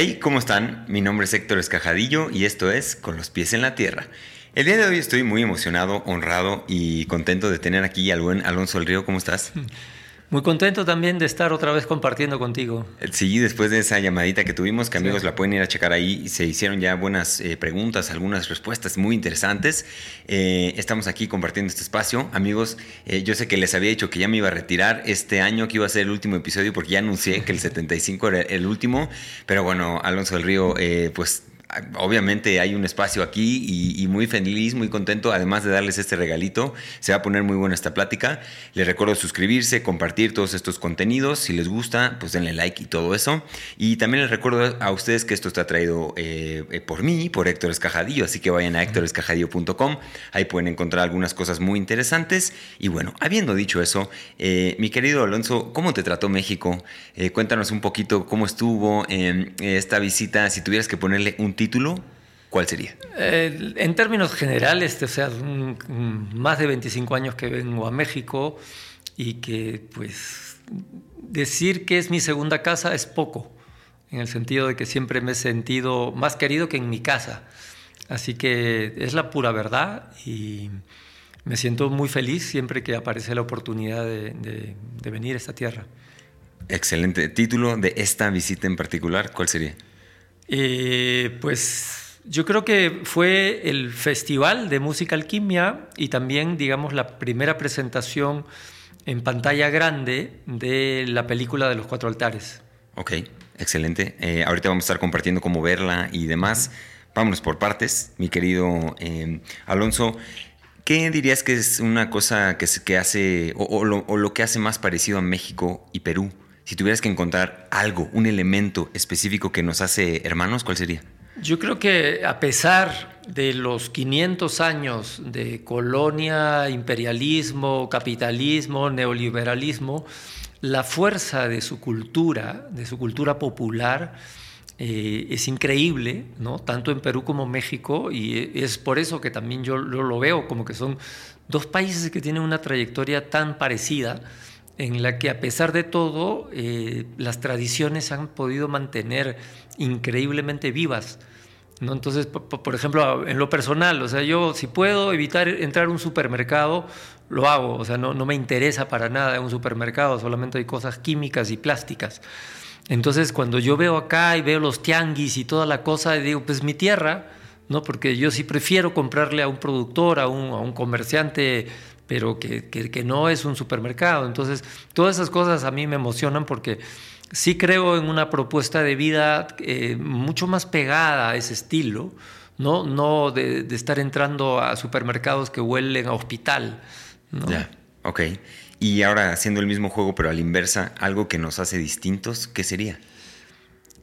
Hey, ¿cómo están? Mi nombre es Héctor Escajadillo y esto es Con los pies en la tierra. El día de hoy estoy muy emocionado, honrado y contento de tener aquí al buen Alonso del Río. ¿Cómo estás? Muy contento también de estar otra vez compartiendo contigo. Sí, después de esa llamadita que tuvimos, que amigos la pueden ir a checar ahí, se hicieron ya buenas eh, preguntas, algunas respuestas muy interesantes. Eh, estamos aquí compartiendo este espacio. Amigos, eh, yo sé que les había dicho que ya me iba a retirar este año, que iba a ser el último episodio, porque ya anuncié que el 75 era el último, pero bueno, Alonso del Río, pues obviamente hay un espacio aquí y, muy feliz, muy contento, además de darles este regalito. Se va a poner muy buena esta plática. Les recuerdo suscribirse, compartir todos estos contenidos. Si les gusta, pues denle like y todo eso. Y también les recuerdo a ustedes que esto está traído eh, eh, por mí, por Héctor Escajadillo, así que vayan a héctorescajadillo.com. Ahí pueden encontrar algunas cosas muy interesantes. Y bueno, habiendo dicho eso, eh, mi querido Alonso, ¿cómo te trató México? cuéntanos un poquito cómo estuvo esta visita. Si tuvieras que ponerle un título, ¿cuál sería? Eh, en términos generales, o sea, más de 25 años que vengo a México y que pues decir que es mi segunda casa es poco, en el sentido de que siempre me he sentido más querido que en mi casa. Así que es la pura verdad y me siento muy feliz siempre que aparece la oportunidad de, de venir a esta tierra. Excelente. ¿Título de esta visita en particular cuál sería? Eh, pues yo creo que fue el Festival de Música Alquimia y también, digamos, la primera presentación en pantalla grande de la película de los cuatro altares. Ok, excelente. Eh, ahorita vamos a estar compartiendo cómo verla y demás. Vámonos por partes, mi querido eh, Alonso. ¿Qué dirías que es una cosa que, que hace, o, lo, que hace más parecido a México y Perú? Si tuvieras que encontrar algo, un elemento específico que nos hace hermanos, ¿cuál sería? Yo creo que a pesar de los 500 años de colonia, imperialismo, capitalismo, neoliberalismo, la fuerza de su cultura, de su cultura popular, eh, es increíble, ¿no? tanto en Perú como en México, y es por eso que también yo lo veo como que son dos países que tienen una trayectoria tan parecida en la que a pesar de todo eh, las tradiciones han podido mantener increíblemente vivas. ¿no? Entonces, por, ejemplo, en lo personal, o sea, yo si puedo evitar entrar a un supermercado, lo hago, o sea, no, no me interesa para nada un supermercado, solamente hay cosas químicas y plásticas. Entonces, cuando yo veo acá y veo los tianguis y toda la cosa, digo, pues mi tierra, ¿no? Porque yo sí prefiero comprarle a un productor, a un, a un comerciante pero que, que, no es un supermercado. Entonces, todas esas cosas a mí me emocionan porque sí creo en una propuesta de vida eh, mucho más pegada a ese estilo, no, no de, estar entrando a supermercados que huelen a hospital. Ya, ok. Y ahora haciendo el mismo juego, pero a la inversa, algo que nos hace distintos, ¿qué sería?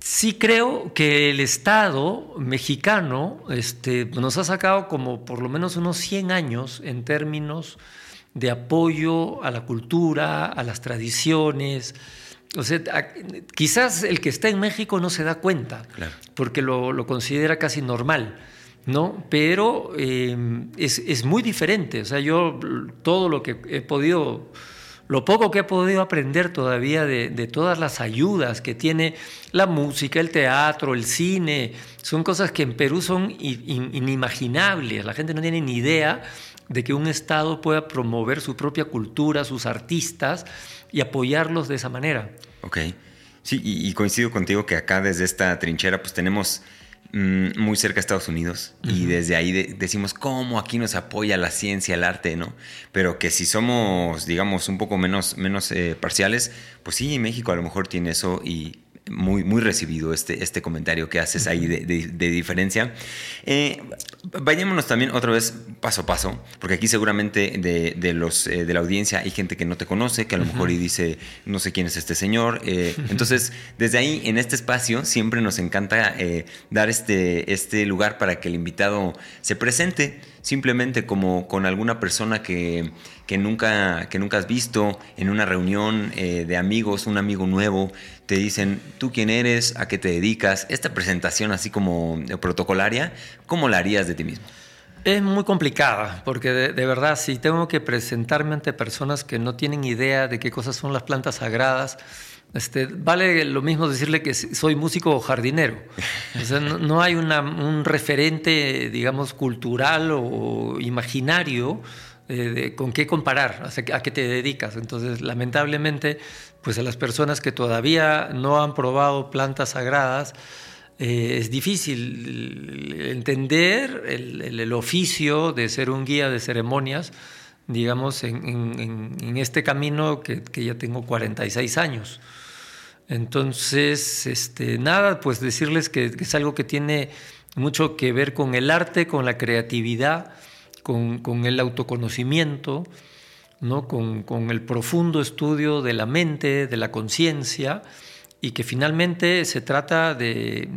Sí creo que el Estado mexicano este, nos ha sacado como por lo menos unos 100 años en términos de apoyo a la cultura, a las tradiciones. O sea, quizás el que está en México no se da cuenta, porque lo, considera casi normal, ¿no? Pero eh, es, es, muy diferente. O sea, yo todo lo que he podido lo poco que he podido aprender todavía de, todas las ayudas que tiene la música, el teatro, el cine, son cosas que en Perú son inimaginables. La gente no tiene ni idea de que un Estado pueda promover su propia cultura, sus artistas y apoyarlos de esa manera. Ok. Sí, y, y coincido contigo que acá desde esta trinchera pues tenemos muy cerca de Estados Unidos y desde ahí decimos cómo aquí nos apoya la ciencia, el arte, ¿no? Pero que si somos, digamos, un poco menos, menos eh, parciales, pues sí, México a lo mejor tiene eso y muy, muy recibido este, este comentario que haces ahí de, diferencia. Eh, vayámonos también otra vez paso a paso, porque aquí seguramente de, los, eh, de la audiencia hay gente que no te conoce, que a lo mejor y dice, no sé quién es este señor. Eh, entonces, desde ahí, en este espacio, siempre nos encanta dar este, este lugar para que el invitado se presente simplemente como con alguna persona que, nunca, que nunca has visto en una reunión eh, de amigos, un amigo nuevo, te dicen tú quién eres, a qué te dedicas, esta presentación así como protocolaria, ¿cómo la harías de ti mismo? Es muy complicada, porque de, verdad, si tengo que presentarme ante personas que no tienen idea de qué cosas son las plantas sagradas, Este, vale lo mismo decirle que soy músico o jardinero. no, hay un referente, digamos, cultural o imaginario eh, con qué comparar, a qué te dedicas. Entonces, lamentablemente, pues a las personas que todavía no han probado plantas sagradas, eh, es difícil entender el, oficio de ser un guía de ceremonias, digamos, en, este camino que, ya tengo 46 años. Entonces, este, nada, pues decirles que, es algo que tiene mucho que ver con el arte, con la creatividad, con, el autoconocimiento, ¿no? Con, con, el profundo estudio de la mente, de la conciencia, y que finalmente se trata de,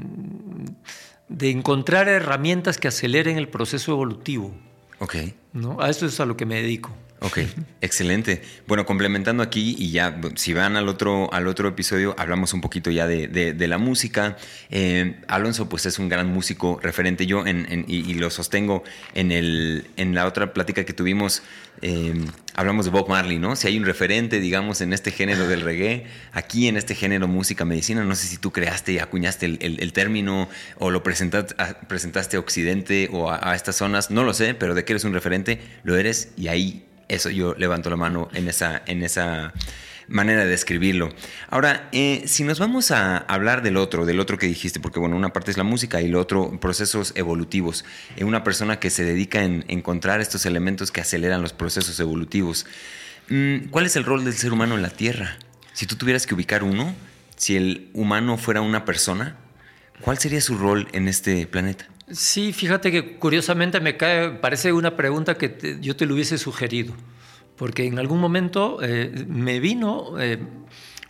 de encontrar herramientas que aceleren el proceso evolutivo. Ok. ¿no? A eso es a lo que me dedico. Ok, excelente. Bueno, complementando aquí y ya, si van al otro, al otro episodio, hablamos un poquito ya de, la música. Eh, Alonso, pues es un gran músico referente. Yo, en, y, lo sostengo en, el, en la otra plática que tuvimos, eh, hablamos de Bob Marley, ¿no? Si hay un referente, digamos, en este género del reggae, aquí en este género música medicina, no sé si tú creaste y acuñaste el, término o lo presentaste, presentaste a Occidente o a, a estas zonas, no lo sé, pero de que eres un referente, lo eres y ahí eso yo levanto la mano en esa, en esa manera de describirlo. Ahora, eh, si nos vamos a hablar del otro, del otro que dijiste, porque bueno, una parte es la música y lo otro, procesos evolutivos. En una persona que se dedica en encontrar estos elementos que aceleran los procesos evolutivos. Mm, ¿Cuál es el rol del ser humano en la Tierra? Si tú tuvieras que ubicar uno, si el humano fuera una persona, ¿cuál sería su rol en este planeta? Sí, fíjate que curiosamente me cae, parece una pregunta que yo te lo hubiese sugerido, porque en algún momento eh, me vino eh,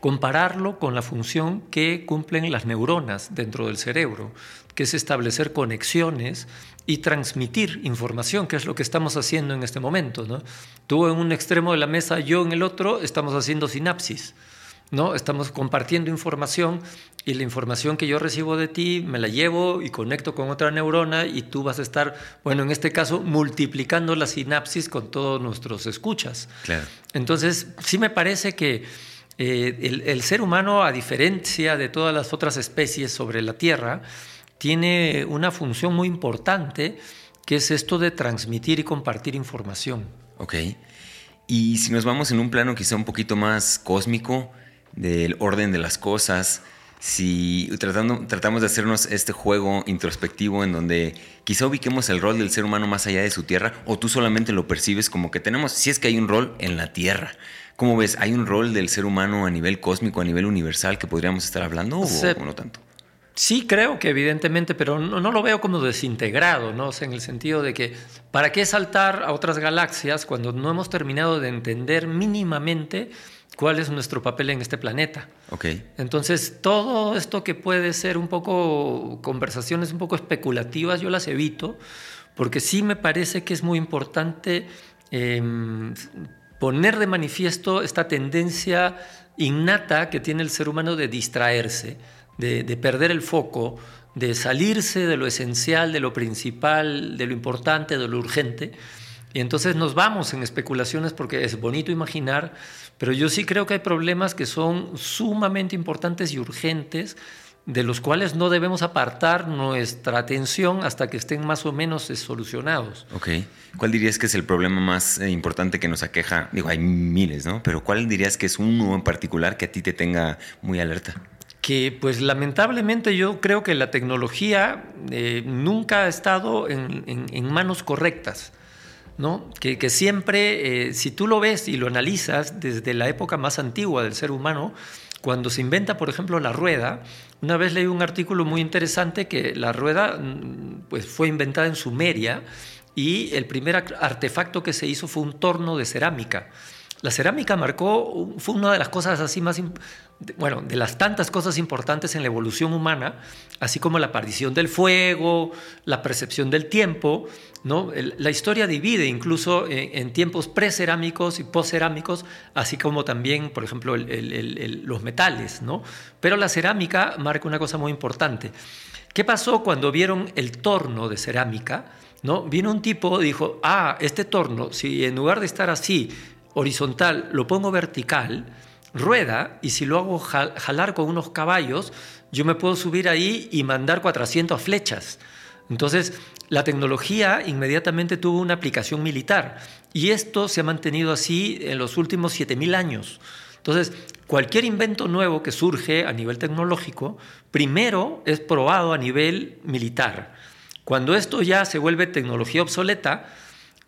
compararlo con la función que cumplen las neuronas dentro del cerebro, que es establecer conexiones y transmitir información, que es lo que estamos haciendo en este momento. ¿no? Tú en un extremo de la mesa, yo en el otro, estamos haciendo sinapsis. ¿No? Estamos compartiendo información y la información que yo recibo de ti me la llevo y conecto con otra neurona y tú vas a estar, bueno, en este caso, multiplicando la sinapsis con todos nuestros escuchas. Entonces, sí me parece que eh, el, ser humano, a diferencia de todas las otras especies sobre la Tierra, tiene una función muy importante que es esto de transmitir y compartir información. Ok. Y si nos vamos en un plano quizá un poquito más cósmico, del orden de las cosas, si tratando, tratamos de hacernos este juego introspectivo en donde quizá ubiquemos el rol del ser humano más allá de su tierra, o tú solamente lo percibes como que tenemos, si es que hay un rol en la tierra. ¿Cómo ves? ¿Hay un rol del ser humano a nivel cósmico, a nivel universal que podríamos estar hablando o, no tanto? Sí, creo que evidentemente, pero no, no, lo veo como desintegrado, ¿no? O sea, en el sentido de que, ¿para qué saltar a otras galaxias cuando no hemos terminado de entender mínimamente cuál es nuestro papel en este planeta. Okay. Entonces, todo esto que puede ser un poco conversaciones un poco especulativas, yo las evito, porque sí me parece que es muy importante em, poner de manifiesto esta tendencia innata que tiene el ser humano de distraerse, de, de perder el foco, de salirse de lo esencial, de lo principal, de lo importante, de lo urgente. Y entonces nos vamos en especulaciones porque es bonito imaginar, pero yo sí creo que hay problemas que son sumamente importantes y urgentes, de los cuales no debemos apartar nuestra atención hasta que estén más o menos solucionados. Ok. ¿Cuál dirías que es el problema más eh, importante que nos aqueja? Digo, hay miles, ¿no? Pero ¿cuál dirías que es uno en particular que a ti te tenga muy alerta? que pues lamentablemente yo creo que la tecnología eh, nunca ha estado en manos correctas. ¿No? Que, siempre, eh, si tú lo ves y lo analizas desde la época más antigua del ser humano, cuando se inventa, por ejemplo, la rueda, una vez leí un artículo muy interesante que la rueda mm, pues, fue inventada en Sumeria y el primer artefacto que se hizo fue un torno de cerámica. La cerámica marcó, fue una de las cosas así más, bueno, de las tantas cosas importantes en la evolución humana, así como la aparición del fuego, la percepción del tiempo, ¿no? La historia divide incluso en, tiempos precerámicos y postcerámicos, así como también, por ejemplo, los metales, ¿no? Pero la cerámica marca una cosa muy importante. ¿Qué pasó cuando vieron el torno de cerámica? ¿No? Vino un tipo, dijo, ah, este torno, si en lugar de estar así, horizontal, lo pongo vertical, rueda y si lo hago jalar con unos caballos, yo me puedo subir ahí y mandar 400 flechas. Entonces, la tecnología inmediatamente tuvo una aplicación militar y esto se ha mantenido así en los últimos 7.000 años. Entonces, cualquier invento nuevo que surge a nivel tecnológico, primero es probado a nivel militar. Cuando esto ya se vuelve tecnología obsoleta,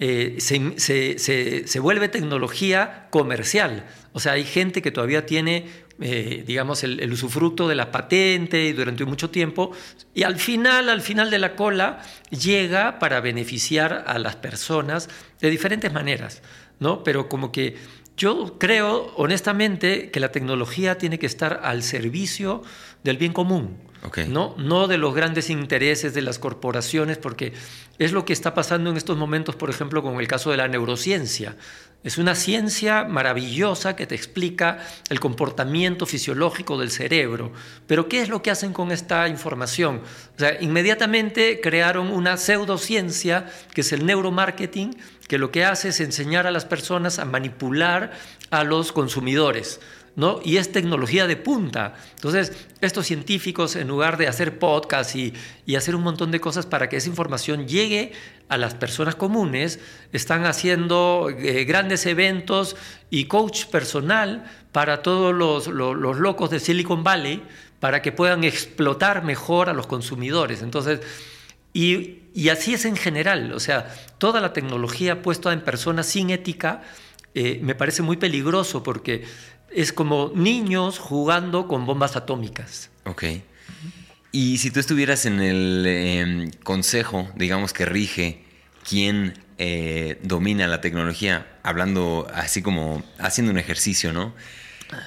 eh, se, vuelve tecnología comercial. O sea, hay gente que todavía tiene, eh, digamos, el, el, usufructo de la patente y durante mucho tiempo, y al final, al final de la cola, llega para beneficiar a las personas de diferentes maneras, ¿no? Pero como que yo creo, honestamente, que la tecnología tiene que estar al servicio del bien común, ¿no? no de los grandes intereses de las corporaciones, porque es lo que está pasando en estos momentos, por ejemplo, con el caso de la neurociencia. Es una ciencia maravillosa que te explica el comportamiento fisiológico del cerebro. Pero ¿qué es lo que hacen con esta información? O sea, inmediatamente crearon una pseudociencia que es el neuromarketing, que lo que hace es enseñar a las personas a manipular a los consumidores. ¿No? Y es tecnología de punta. Entonces, estos científicos, en lugar de hacer podcasts y, hacer un montón de cosas para que esa información llegue a las personas comunes, están haciendo eh, grandes eventos y coach personal para todos los, locos de Silicon Valley para que puedan explotar mejor a los consumidores. Entonces, y, y, así es en general, o sea, toda la tecnología puesta en personas sin ética eh, me parece muy peligroso porque es como niños jugando con bombas atómicas. Ok. Y si tú estuvieras en el em, consejo, digamos, que rige quién eh, domina la tecnología, hablando así como haciendo un ejercicio, ¿no?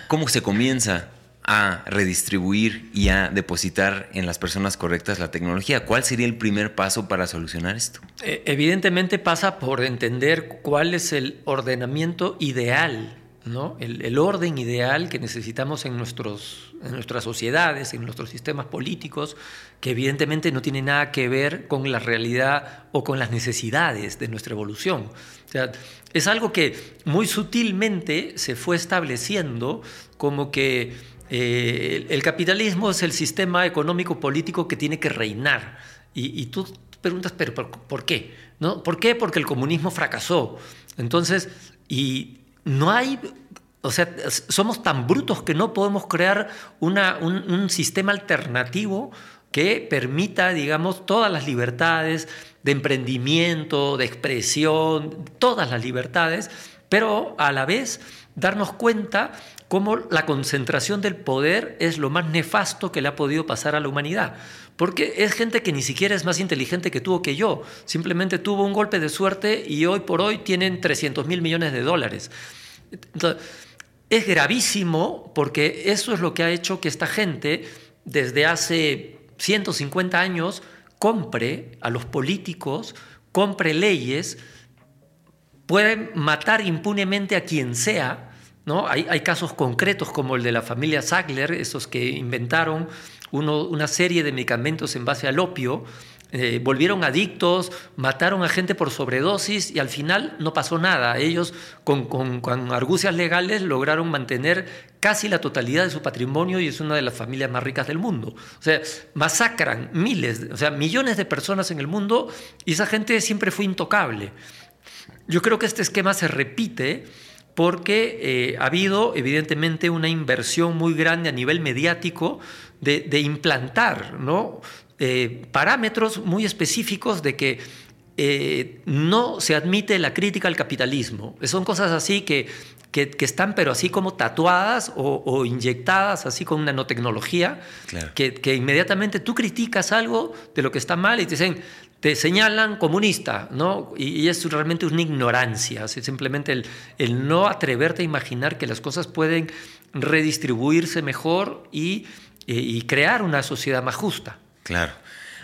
¿Cómo se comienza a redistribuir y a depositar en las personas correctas la tecnología? ¿Cuál sería el primer paso para solucionar esto? Eh, evidentemente pasa por entender cuál es el ordenamiento ideal ¿no? El, orden ideal que necesitamos en, nuestros, en nuestras sociedades, en nuestros sistemas políticos, que evidentemente no tiene nada que ver con la realidad o con las necesidades de nuestra evolución. O sea, es algo que muy sutilmente se fue estableciendo como que eh, el capitalismo es el sistema económico político que tiene que reinar. Y, y tú preguntas, ¿pero por, por, qué? ¿No? ¿Por qué? Porque el comunismo fracasó. Entonces, y no hay, o sea, somos tan brutos que no podemos crear una, un, sistema alternativo que permita, digamos, todas las libertades de emprendimiento, de expresión, todas las libertades, pero a la vez darnos cuenta cómo la concentración del poder es lo más nefasto que le ha podido pasar a la humanidad. Porque es gente que ni siquiera es más inteligente que tú o que yo. Simplemente tuvo un golpe de suerte y hoy por hoy tienen 300 mil millones de dólares. es gravísimo porque eso es lo que ha hecho que esta gente desde hace 150 años compre a los políticos, compre leyes, pueden matar impunemente a quien sea. ¿no? Hay, hay, casos concretos como el de la familia Sackler, esos que inventaron una serie de medicamentos en base al opio, eh, volvieron adictos, mataron a gente por sobredosis y al final no pasó nada. Ellos con, con, argucias legales lograron mantener casi la totalidad de su patrimonio y es una de las familias más ricas del mundo. O sea, masacran miles, o sea, millones de personas en el mundo y esa gente siempre fue intocable. Yo creo que este esquema se repite porque eh, ha habido evidentemente una inversión muy grande a nivel mediático de, implantar ¿no? Eh, parámetros muy específicos de que eh, no se admite la crítica al capitalismo. Son cosas así que, que, están pero así como tatuadas o, inyectadas así con nanotecnología, que, que, inmediatamente tú criticas algo de lo que está mal y te dicen, te señalan comunista, ¿no? Y, es realmente una ignorancia, simplemente el, el, no atreverte a imaginar que las cosas pueden redistribuirse mejor y, y crear una sociedad más justa. Claro.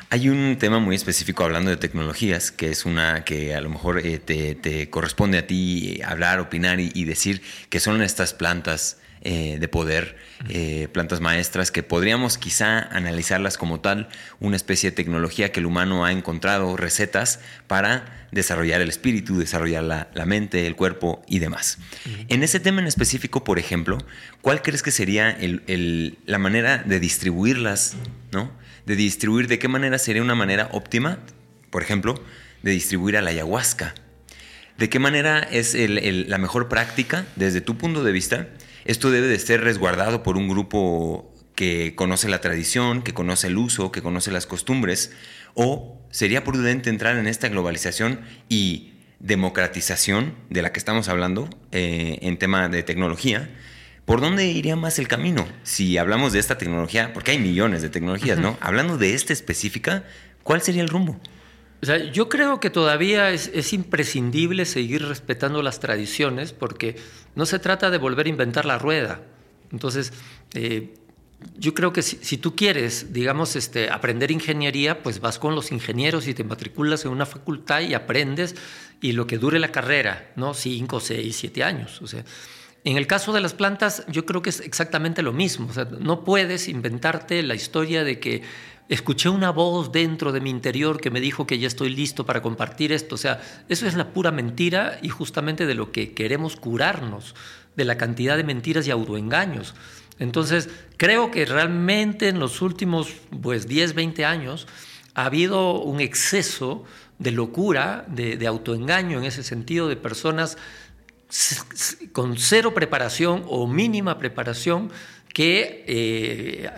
Hay un tema muy específico hablando de tecnologías, que es una que a lo mejor eh, te, corresponde a ti hablar, opinar y, decir, que son estas plantas eh, de poder, eh, plantas maestras que podríamos quizá analizarlas como tal, una especie de tecnología que el humano ha encontrado, recetas para desarrollar el espíritu, desarrollar la, mente, el cuerpo y demás. En ese tema en específico, por ejemplo, ¿cuál crees que sería la manera de distribuirlas? ¿no? De distribuir, ¿de qué manera sería una manera óptima? Por ejemplo, de distribuir a la ayahuasca. ¿De qué manera es la mejor práctica desde tu punto de vista? Esto debe de ser resguardado por un grupo que conoce la tradición, que conoce el uso, que conoce las costumbres, o sería prudente entrar en esta globalización y democratización de la que estamos hablando eh, en tema de tecnología, ¿por dónde iría más el camino? Si hablamos de esta tecnología, porque hay millones de tecnologías, ¿no? Hablando de esta específica, ¿cuál sería el rumbo? O sea, yo creo que todavía es, imprescindible seguir respetando las tradiciones porque no se trata de volver a inventar la rueda. Entonces, eh, yo creo que si, tú quieres, digamos, este, aprender ingeniería, pues vas con los ingenieros y te matriculas en una facultad y aprendes y lo que dure la carrera, ¿no? Cinco, seis, siete años. O sea, en el caso de las plantas, yo creo que es exactamente lo mismo. O sea, no puedes inventarte la historia de que escuché una voz dentro de mi interior que me dijo que ya estoy listo para compartir esto. O sea, eso es la pura mentira y justamente de lo que queremos curarnos, de la cantidad de mentiras y autoengaños. Entonces, creo que realmente en los últimos pues, 10, 20 años ha habido un exceso de locura, de, autoengaño en ese sentido, de personas con cero preparación o mínima preparación que eh,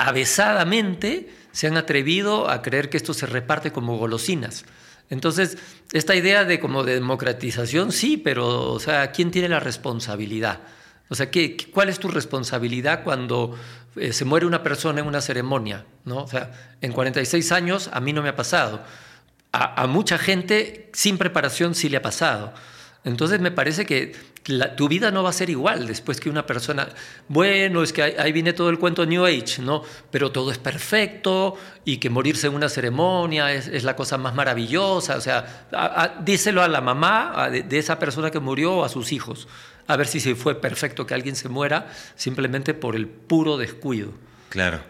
avesadamente se han atrevido a creer que esto se reparte como golosinas. Entonces, esta idea de como de democratización, sí, pero, o sea, ¿quién tiene la responsabilidad? O sea, ¿qué, ¿cuál es tu responsabilidad cuando eh, se muere una persona en una ceremonia? ¿no? O sea, en 46 años a mí no me ha pasado. A mucha gente sin preparación sí le ha pasado. Entonces me parece que tu vida no va a ser igual después que una persona, bueno, es que ahí, viene todo el cuento New Age, ¿no? Pero todo es perfecto y que morirse en una ceremonia es, la cosa más maravillosa, o sea, díselo a la mamá de, de, esa persona que murió o a sus hijos, a ver si se fue perfecto que alguien se muera simplemente por el puro descuido. Claro.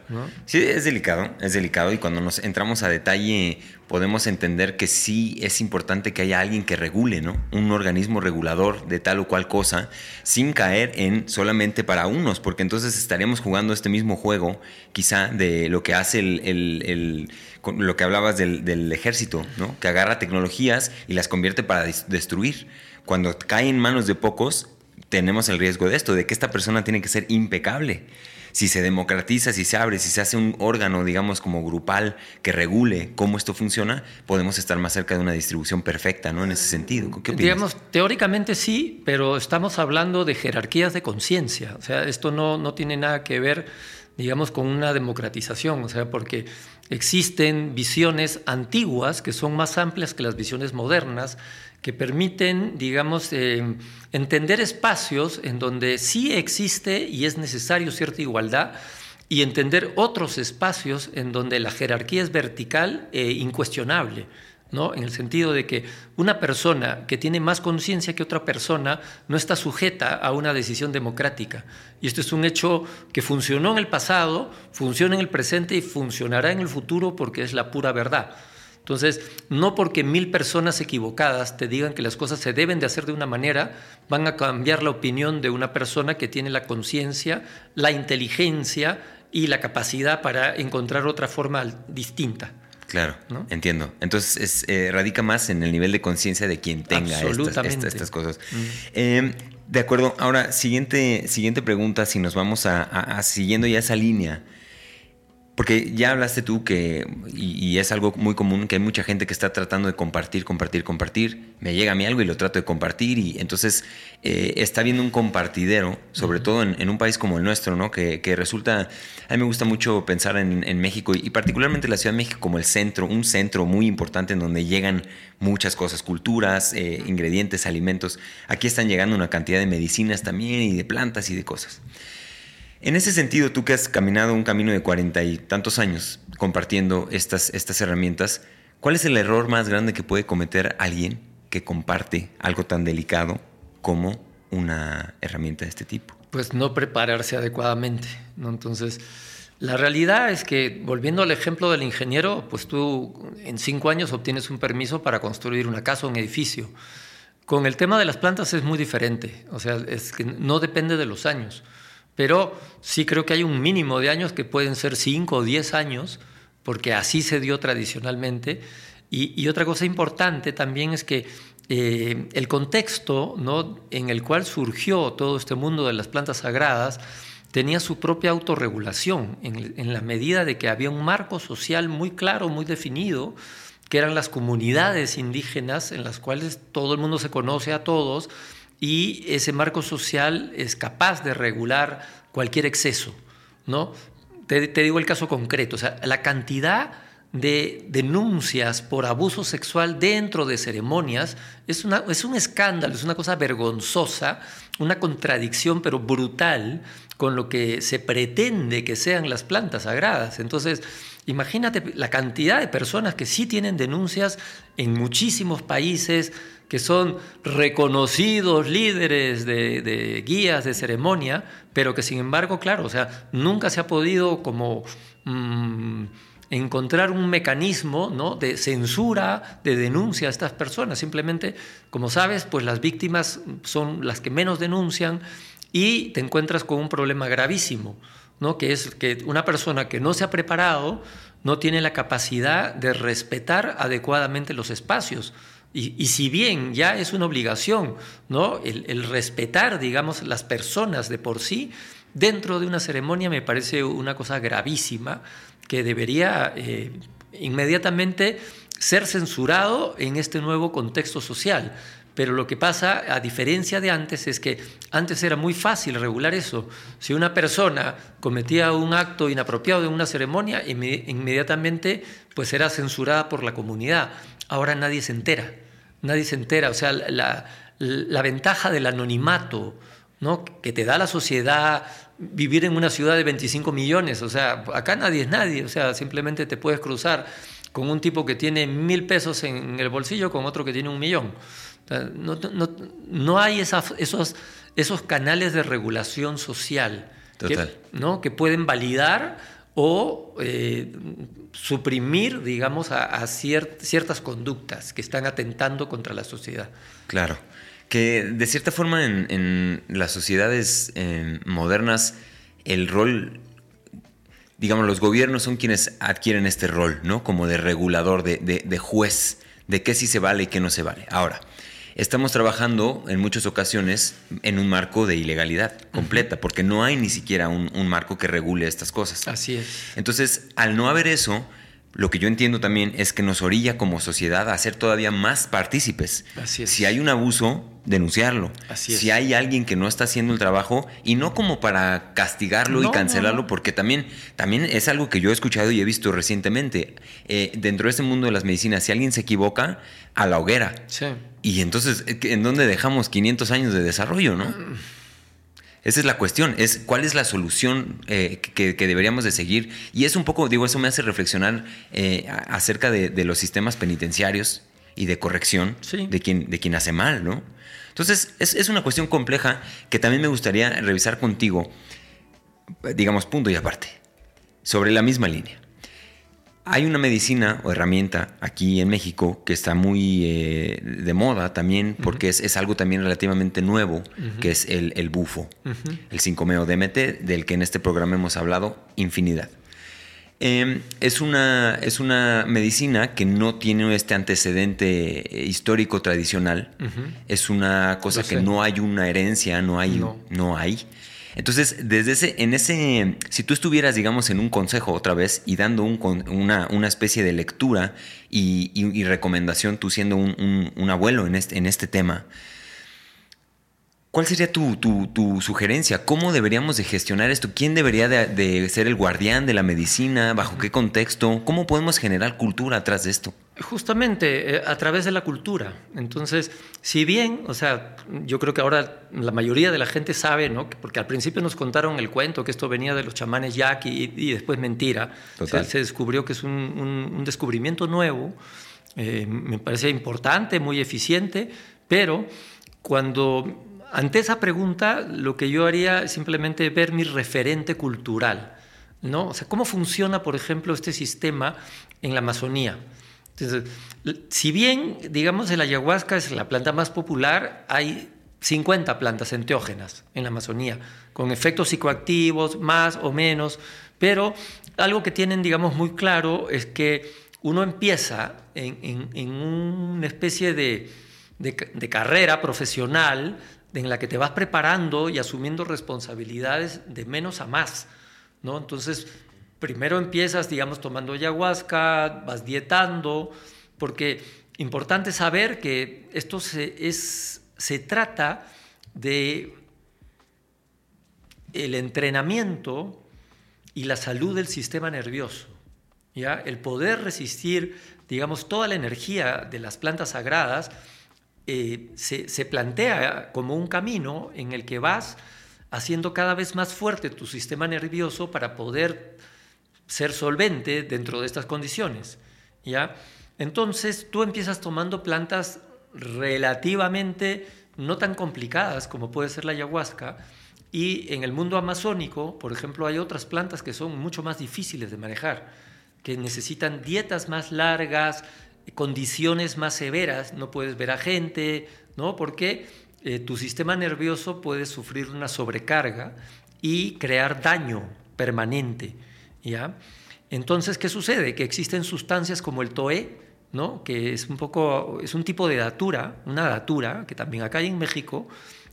Sí, es delicado, es delicado y cuando nos entramos a detalle podemos entender que sí es importante que haya alguien que regule, ¿no? Un organismo regulador de tal o cual cosa sin caer en solamente para unos, porque entonces estaríamos jugando este mismo juego quizá de lo que hace el, lo que hablabas del, del, ejército, ¿no? Que agarra tecnologías y las convierte para destruir. Cuando cae en manos de pocos, tenemos el riesgo de esto, de que esta persona tiene que ser impecable si se democratiza, si se abre, si se hace un órgano, digamos, como grupal que regule cómo esto funciona, podemos estar más cerca de una distribución perfecta, ¿no? En ese sentido. ¿Qué Digamos, teóricamente sí, pero estamos hablando de jerarquías de conciencia. O sea, esto no, no tiene nada que ver, digamos, con una democratización, o sea, porque existen visiones antiguas que son más amplias que las visiones modernas que permiten, digamos, eh, entender espacios en donde sí existe y es necesario cierta igualdad y entender otros espacios en donde la jerarquía es vertical e incuestionable. ¿no? En el sentido de que una persona que tiene más conciencia que otra persona no está sujeta a una decisión democrática. Y esto es un hecho que funcionó en el pasado, funciona en el presente y funcionará en el futuro porque es la pura verdad. Entonces, no porque mil personas equivocadas te digan que las cosas se deben de hacer de una manera, van a cambiar la opinión de una persona que tiene la conciencia, la inteligencia y la capacidad para encontrar otra forma distinta. Claro, entiendo. Entonces, eh, radica más en el nivel de conciencia de quien tenga estas, cosas. Mm. Em, de acuerdo. Ahora, siguiente, siguiente pregunta, si nos vamos a siguiendo ya esa línea. Porque ya hablaste tú que, y, es algo muy común, que hay mucha gente que está tratando de compartir, compartir, compartir. Me llega a mí algo y lo trato de compartir y entonces eh, está viendo un compartidero, sobre todo en, un país como el nuestro, ¿no? Que, resulta, a mí me gusta mucho pensar en, México y, particularmente la Ciudad de México como el centro, un centro muy importante en donde llegan muchas cosas, culturas, eh, ingredientes, alimentos. Aquí están llegando una cantidad de medicinas también y de plantas y de cosas. En ese sentido, tú que has caminado un camino de cuarenta y tantos años compartiendo estas, estas herramientas, ¿cuál es el error más grande que puede cometer alguien que comparte algo tan delicado como una herramienta de este tipo? Pues no prepararse adecuadamente, ¿no? Entonces, la realidad es que, volviendo al ejemplo del ingeniero, pues tú en cinco años obtienes un permiso para construir una casa o un edificio. Con el tema de las plantas es muy diferente, o sea, es que no depende de los años, pero sí creo que hay un mínimo de años que pueden ser cinco o diez años, porque así se dio tradicionalmente. Y, otra cosa importante también es que eh, el contexto ¿no? en el cual surgió todo este mundo de las plantas sagradas tenía su propia autorregulación, en la medida de que había un marco social muy claro, muy definido, que eran las comunidades indígenas en las cuales todo el mundo se conoce a todos y ese marco social es capaz de regular cualquier exceso, ¿no? Te, digo el caso concreto, o sea, la cantidad de denuncias por abuso sexual dentro de ceremonias es, es un escándalo, es una cosa vergonzosa, una contradicción pero brutal con lo que se pretende que sean las plantas sagradas. Entonces, Imagínate la cantidad de personas que sí tienen denuncias en muchísimos países, que son reconocidos líderes de, guías de ceremonia, pero que sin embargo, claro, o sea, nunca se ha podido como mm, encontrar un mecanismo ¿no? de censura, de denuncia a estas personas. Simplemente, como sabes, pues las víctimas son las que menos denuncian y te encuentras con un problema gravísimo ¿no? que es que una persona que no se ha preparado no tiene la capacidad de respetar adecuadamente los espacios. Y, si bien ya es una obligación ¿no? El, respetar, digamos, las personas de por sí, dentro de una ceremonia me parece una cosa gravísima que debería eh, inmediatamente ser censurado en este nuevo contexto social. Pero lo que pasa, a diferencia de antes, es que antes era muy fácil regular eso. Si una persona cometía un acto inapropiado en una ceremonia, inmediatamente pues era censurada por la comunidad. Ahora nadie se entera, nadie se entera. O sea, la, ventaja del anonimato ¿no? que te da la sociedad vivir en una ciudad de 25 millones. O sea, acá nadie es nadie. O sea, simplemente te puedes cruzar con un tipo que tiene mil pesos en el bolsillo con otro que tiene un millón. No, no, hay esos, esos canales de regulación social que, ¿no? que pueden validar o eh, suprimir, digamos, a, ciertas conductas que están atentando contra la sociedad. Claro, que de cierta forma en, las sociedades eh, modernas el rol, digamos, los gobiernos son quienes adquieren este rol, ¿no? Como de regulador, de, de juez, de qué sí se vale y qué no se vale. Ahora, estamos trabajando en muchas ocasiones en un marco de ilegalidad completa, porque no hay ni siquiera un, marco que regule estas cosas. Así es. Entonces, al no haber eso, lo que yo entiendo también es que nos orilla como sociedad a ser todavía más partícipes. Así es. Si hay un abuso, denunciarlo. Así es. Si hay alguien que no está haciendo el trabajo, y no como para castigarlo y cancelarlo, porque también, también es algo que yo he escuchado y he visto recientemente. Eh, dentro de este mundo de las medicinas, si alguien se equivoca, a la hoguera. Sí. Y entonces, ¿en dónde dejamos 500 años de desarrollo, no? Esa es la cuestión, es cuál es la solución eh, que, deberíamos de seguir. Y es un poco, digo, eso me hace reflexionar eh, acerca de, los sistemas penitenciarios y de corrección de, quien, de quien hace mal, ¿no? Entonces, es, es, una cuestión compleja que también me gustaría revisar contigo, digamos, punto y aparte, sobre la misma línea. Hay una medicina o herramienta aquí en México que está muy eh, de moda también porque es, algo también relativamente nuevo, que es el, bufo, el 5-meo DMT, del que en este programa hemos hablado infinidad. Em, es, una, es una medicina que no tiene este antecedente histórico tradicional. Es una cosa que no hay una herencia, no hay. no hay. Entonces, desde ese, en ese, si tú estuvieras, digamos, en un consejo otra vez y dando una, una, especie de lectura y, recomendación, tú siendo un, abuelo en este, en este tema, ¿Cuál sería tu, tu, sugerencia? ¿Cómo deberíamos de gestionar esto? ¿Quién debería de, ser el guardián de la medicina? ¿Bajo qué contexto? ¿Cómo podemos generar cultura atrás de esto? Justamente eh, a través de la cultura. Entonces, si bien, o sea, yo creo que ahora la mayoría de la gente sabe, ¿no? Porque al principio nos contaron el cuento que esto venía de los chamanes yaqui y, después mentira. Se, se, descubrió que es un, descubrimiento nuevo. Eh, me parece importante, muy eficiente, pero cuando ante esa pregunta, lo que yo haría es simplemente ver mi referente cultural. ¿no? O sea, ¿cómo funciona, por ejemplo, este sistema en la Amazonía? Entonces, si bien, digamos, el ayahuasca es la planta más popular, hay 50 plantas enteógenas en la Amazonía, con efectos psicoactivos, más o menos, pero algo que tienen, digamos, muy claro es que uno empieza en, una especie de, de, carrera profesional en la que te vas preparando y asumiendo responsabilidades de menos a más, ¿no? Entonces, primero empiezas, digamos, tomando ayahuasca, vas dietando, porque importante saber que esto se, es, se trata de el entrenamiento y la salud del sistema nervioso. ¿ya? El poder resistir, digamos, toda la energía de las plantas sagradas eh, se, se plantea como un camino en el que vas haciendo cada vez más fuerte tu sistema nervioso para poder ser solvente dentro de estas condiciones. ¿ya? Entonces tú empiezas tomando plantas relativamente no tan complicadas como puede ser la ayahuasca, y en el mundo amazónico, por ejemplo, hay otras plantas que son mucho más difíciles de manejar, que necesitan dietas más largas, condiciones más severas, no puedes ver a gente, ¿no? Porque eh, tu sistema nervioso puede sufrir una sobrecarga y crear daño permanente. ¿ya? Entonces, ¿qué sucede? Que existen sustancias como el TOE, ¿no? que es un, poco, es un tipo de datura, una datura, que también acá hay en México,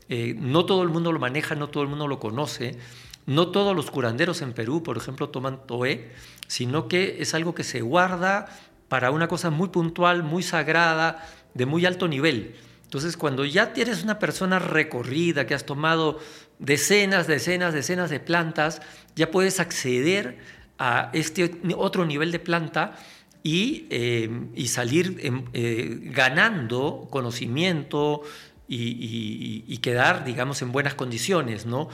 eh, no todo el mundo lo maneja, no todo el mundo lo conoce, no todos los curanderos en Perú, por ejemplo, toman TOE, sino que es algo que se guarda para una cosa muy puntual, muy sagrada, de muy alto nivel. Entonces, cuando ya tienes una persona recorrida, que has tomado decenas, decenas, decenas de plantas, ya puedes acceder a este otro nivel de planta y, eh, salir eh, ganando conocimiento y, quedar, digamos, en buenas condiciones, ¿no?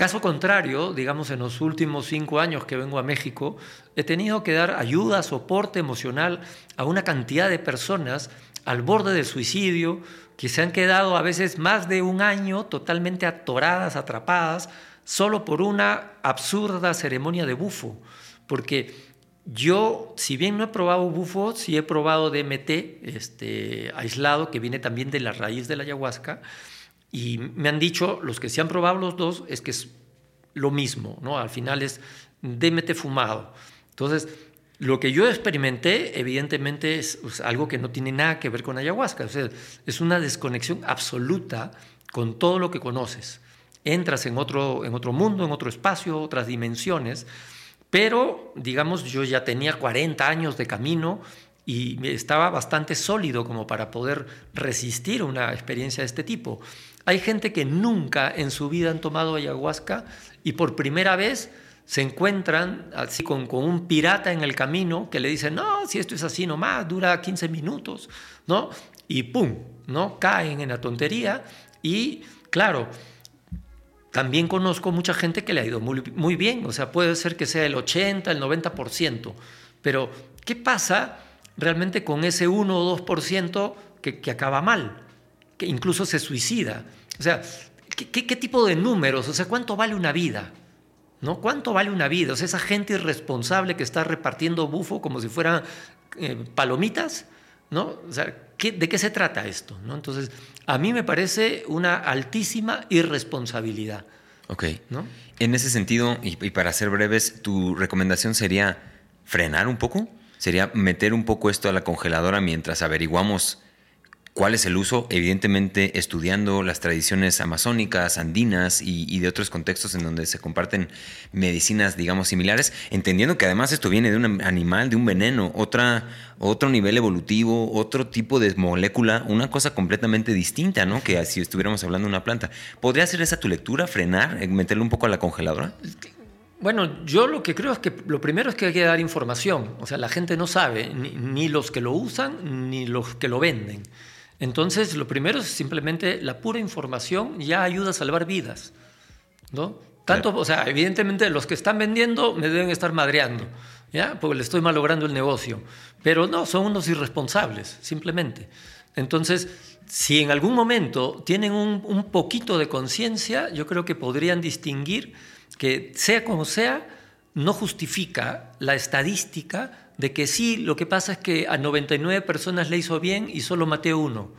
Caso contrario, digamos, en los últimos cinco años que vengo a México, he tenido que dar ayuda, soporte emocional a una cantidad de personas al borde del suicidio, que se han quedado a veces más de un año totalmente atoradas, atrapadas, solo por una absurda ceremonia de bufo. Porque yo, si bien no he probado bufo, sí he probado DMT este, aislado, que viene también de la raíz de la ayahuasca, y me han dicho, los que se han probado los dos, es que es lo mismo, ¿no? Al final es DMT fumado. Entonces, lo que yo experimenté, evidentemente, es algo que no tiene nada que ver con ayahuasca. O sea, es una desconexión absoluta con todo lo que conoces. Entras en otro, en otro mundo, en otro espacio, otras dimensiones. Pero, digamos, yo ya tenía 40 años de camino y estaba bastante sólido como para poder resistir una experiencia de este tipo. Hay gente que nunca en su vida han tomado ayahuasca y por primera vez se encuentran así con, con, un pirata en el camino que le dice, no, si esto es así nomás, dura 15 minutos, ¿no? Y pum, ¿no? Caen en la tontería y claro, también conozco mucha gente que le ha ido muy, bien, o sea, puede ser que sea el 80, el 90%, pero ¿qué pasa realmente con ese 1 o 2% que, que acaba mal, que incluso se suicida? O sea, ¿qué, qué, qué tipo de números? O sea, ¿cuánto vale una vida? ¿no? ¿Cuánto vale una vida? O sea, esa gente irresponsable que está repartiendo bufo como si fueran eh, palomitas, ¿no? O sea, ¿de qué se trata esto? ¿no? Entonces, a mí me parece una altísima irresponsabilidad. Ok. ¿no? En ese sentido, y, y para ser breves, ¿tu recomendación sería frenar un poco? ¿Sería meter un poco esto a la congeladora mientras averiguamos ¿Cuál es el uso? Evidentemente estudiando las tradiciones amazónicas, andinas y, de otros contextos en donde se comparten medicinas, digamos, similares, entendiendo que además esto viene de un animal, de un veneno, otra, otro nivel evolutivo, otro tipo de molécula, una cosa completamente distinta, ¿no? Que si estuviéramos hablando de una planta. ¿Podría ser esa tu lectura, frenar, eh, meterlo un poco a la congeladora? Bueno, yo lo que creo es que lo primero es que hay que dar información. O sea, la gente no sabe, ni los que lo usan, ni los que lo venden. Entonces, lo primero es simplemente la pura información ya ayuda a salvar vidas, ¿no? Tanto, o sea, evidentemente los que están vendiendo me deben estar madreando, ¿ya? Porque le estoy malogrando el negocio. Pero no, son unos irresponsables, simplemente. Entonces, si en algún momento tienen un, un poquito de conciencia, yo creo que podrían distinguir que, sea como sea, no justifica la estadística de que sí, lo que pasa es que a 99 personas le hizo bien y solo maté uno.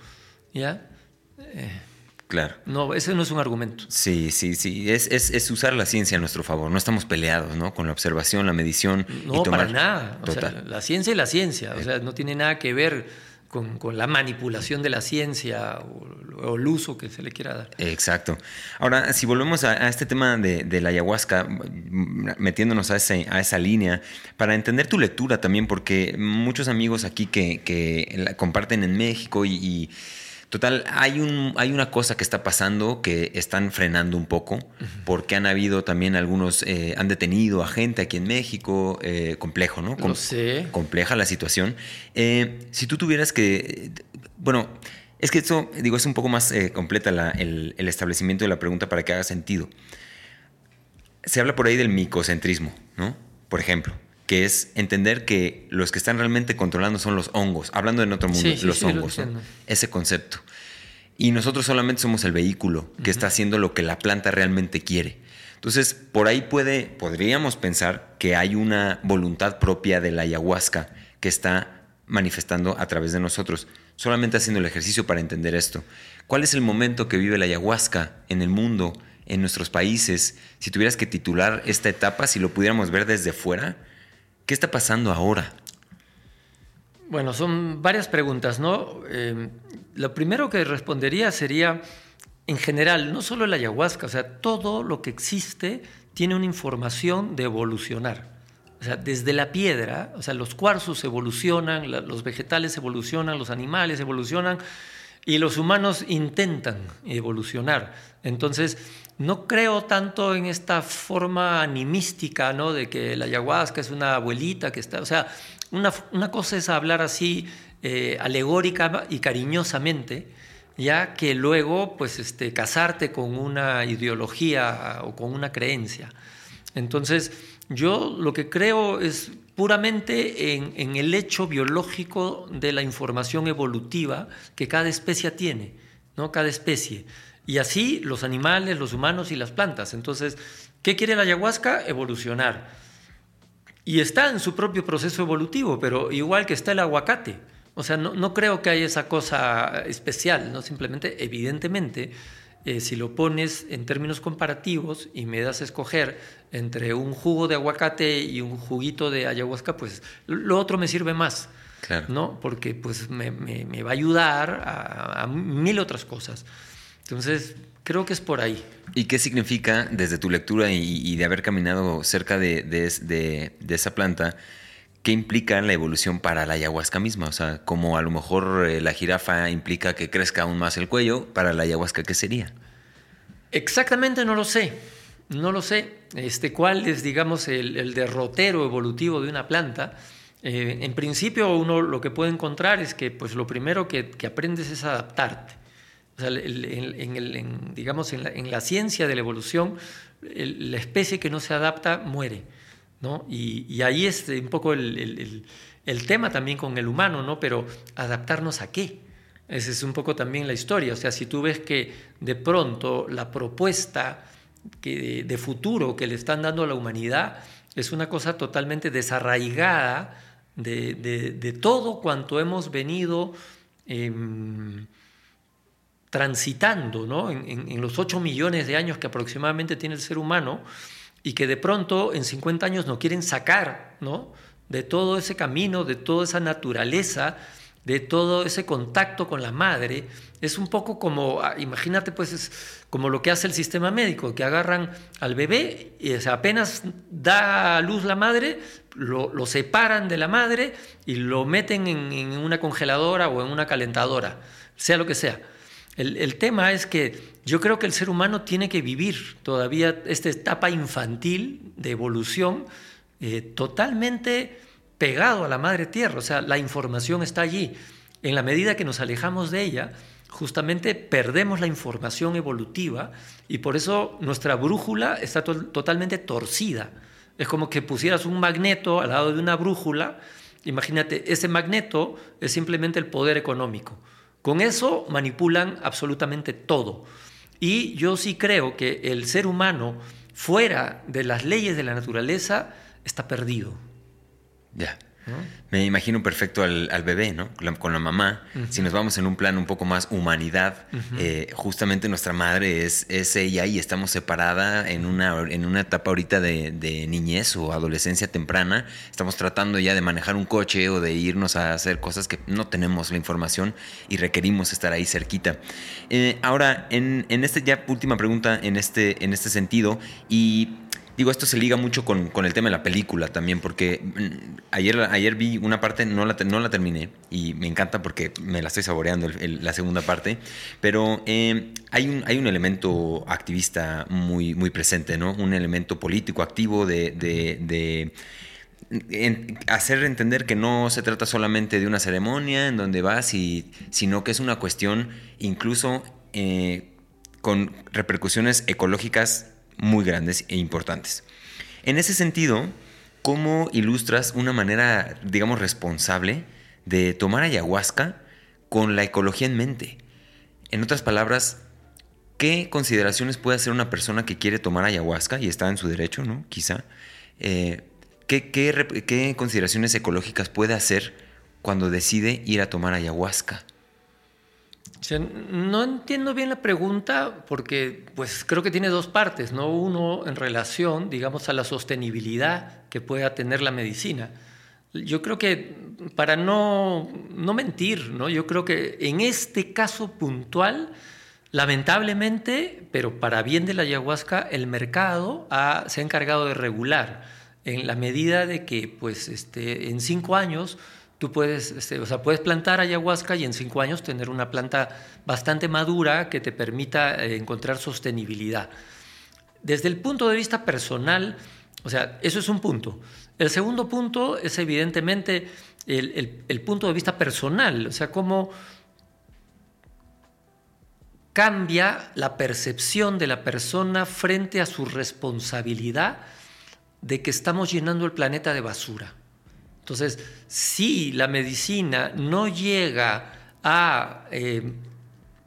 ¿Ya? Eh, claro. No, ese no es un argumento. Sí, sí, sí. Es, es, usar la ciencia a nuestro favor. No estamos peleados, ¿no? Con la observación, la medición. No, para nada. la ciencia es la ciencia. O sea, no tiene nada que ver con, la manipulación de la ciencia o, el uso que se le quiera dar. Exacto. Ahora, si volvemos a, este tema de, la ayahuasca, metiéndonos a, a, esa línea, para entender tu lectura también, porque muchos amigos aquí que, comparten en México y Total, hay, un, hay una cosa que está pasando que están frenando un poco, porque han habido también algunos, eh, han detenido a gente aquí en México, eh, complejo, ¿no? Com sé. Compleja la situación. Eh, si tú tuvieras que, bueno, es que esto, digo, es un poco más completa el, el, establecimiento de la pregunta para que haga sentido. Se habla por ahí del micocentrismo, ¿no? Por ejemplo que es entender que los que están realmente controlando son los hongos, hablando en otro mundo, los hongos, ese concepto. Y nosotros solamente somos el vehículo que está haciendo lo que la planta realmente quiere. Entonces, por ahí puede, podríamos pensar que hay una voluntad propia de la ayahuasca que está manifestando a través de nosotros, solamente haciendo el ejercicio para entender esto. ¿Cuál es el momento que vive la ayahuasca en el mundo, en nuestros países? Si tuvieras que titular esta etapa, si lo pudiéramos ver desde fuera, ¿Qué está pasando ahora? Bueno, son varias preguntas, ¿no? Eh, lo primero que respondería sería, en general, no solo la ayahuasca, o sea, todo lo que existe tiene una información de evolucionar. O sea, desde la piedra, o sea, los cuarzos evolucionan, los vegetales evolucionan, los animales evolucionan y los humanos intentan evolucionar. Entonces, no creo tanto en esta forma animística, ¿no? De que la ayahuasca es una abuelita que está. O sea, una, cosa es hablar así eh, alegórica y cariñosamente, ya que luego, pues, este, casarte con una ideología o con una creencia. Entonces, yo lo que creo es puramente en, en, el hecho biológico de la información evolutiva que cada especie tiene, ¿no? Cada especie. Y así los animales, los humanos y las plantas. Entonces, ¿qué quiere la ayahuasca? Evolucionar. Y está en su propio proceso evolutivo, pero igual que está el aguacate. O sea, no, creo que haya esa cosa especial, ¿no? Simplemente, evidentemente, eh, si lo pones en términos comparativos y me das a escoger entre un jugo de aguacate y un juguito de ayahuasca, pues lo otro me sirve más. Claro. ¿no? Porque pues me, va a ayudar a mil otras cosas. Entonces, creo que es por ahí. ¿Y qué significa desde tu lectura y, de haber caminado cerca de, esa planta? ¿Qué implica la evolución para la ayahuasca misma? O sea, como a lo mejor eh, la jirafa implica que crezca aún más el cuello, para la ayahuasca, ¿qué sería? Exactamente no lo sé. No lo sé. Este, ¿Cuál es, digamos, el, derrotero evolutivo de una planta? Eh, en principio, uno lo que puede encontrar es que pues, lo primero que, que aprendes es adaptarte en, digamos, en la, ciencia de la evolución, la especie que no se adapta muere. ¿no? Y, ahí es un poco el, tema también con el humano, ¿no? pero adaptarnos a qué. Esa es un poco también la historia. O sea, si tú ves que de pronto la propuesta que de, futuro que le están dando a la humanidad es una cosa totalmente desarraigada de, todo cuanto hemos venido em, transitando ¿no? en, los 8 millones de años que aproximadamente tiene el ser humano y que de pronto en 50 años nos quieren sacar ¿no? de todo ese camino, de toda esa naturaleza, de todo ese contacto con la madre, es un poco como, ah, imagínate pues, es como lo que hace el sistema médico, que agarran al bebé y apenas da a luz la madre, lo, separan de la madre y lo meten en una congeladora o en una calentadora, sea lo que sea. El, tema es que yo creo que el ser humano tiene que vivir todavía esta etapa infantil de evolución eh, totalmente pegado a la madre tierra, o sea, la información está allí. En la medida que nos alejamos de ella, justamente perdemos la información evolutiva y por eso nuestra brújula está totalmente torcida. Es como que pusieras un magneto al lado de una brújula. Imagínate, ese magneto es simplemente el poder económico. Con eso manipulan absolutamente todo. Y yo sí creo que el ser humano, fuera de las leyes de la naturaleza, está perdido. Ya. Me imagino perfecto al, bebé, ¿no? Con la, mamá. Si nos vamos en un plan un poco más humanidad, eh, justamente nuestra madre es, es, ella y estamos separada en una, en una etapa ahorita de, niñez o adolescencia temprana. Estamos tratando ya de manejar un coche o de irnos a hacer cosas que no tenemos la información y requerimos estar ahí cerquita. Eh, ahora, en, en este ya última pregunta en este, en este sentido y Digo, esto se liga mucho con, el tema de la película también, porque mm, ayer, ayer vi una parte, no la, no la terminé, y me encanta porque me la estoy saboreando la segunda parte, pero eh, hay, un, hay un elemento activista muy, muy presente, ¿no? Un elemento político activo de, hacer entender que no se trata solamente de una ceremonia en donde vas, y, sino que es una cuestión incluso eh, con repercusiones ecológicas muy grandes e importantes. En ese sentido, ¿cómo ilustras una manera, digamos, responsable de tomar ayahuasca con la ecología en mente? En otras palabras, ¿qué consideraciones puede hacer una persona que quiere tomar ayahuasca y está en su derecho, ¿no? Quizá. Eh, ¿qué, qué consideraciones ecológicas puede hacer cuando decide ir a tomar ayahuasca? No entiendo bien la pregunta porque pues creo que tiene dos partes, ¿no? Uno en relación, digamos, a la sostenibilidad que pueda tener la medicina. Yo creo que para no, no mentir, ¿no? Yo creo que en este caso puntual, lamentablemente, pero para bien de la ayahuasca, el mercado se ha encargado de regular en la medida de que pues este, en cinco años Tú puedes, este, o sea, puedes plantar ayahuasca y en cinco años tener una planta bastante madura que te permita eh, encontrar sostenibilidad. Desde el punto de vista personal, o sea, eso es un punto. El segundo punto es evidentemente el, el punto de vista personal, o sea, cómo cambia la percepción de la persona frente a su responsabilidad de que estamos llenando el planeta de basura. Entonces, si la medicina no llega a eh,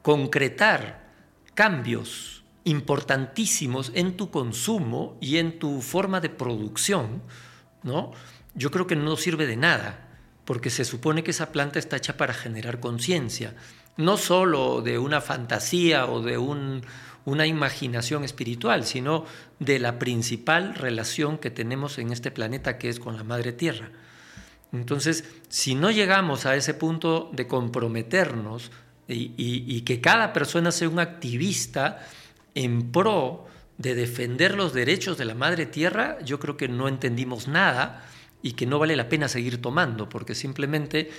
concretar cambios importantísimos en tu consumo y en tu forma de producción, ¿no? yo creo que no sirve de nada, porque se supone que esa planta está hecha para generar conciencia, no solo de una fantasía o de una imaginación espiritual, sino de la principal relación que tenemos en este planeta que es con la Madre Tierra. Entonces, si no llegamos a ese punto de comprometernos y, que cada persona sea un activista en pro de defender los derechos de la madre tierra, yo creo que no entendimos nada y que no vale la pena seguir tomando, porque simplemente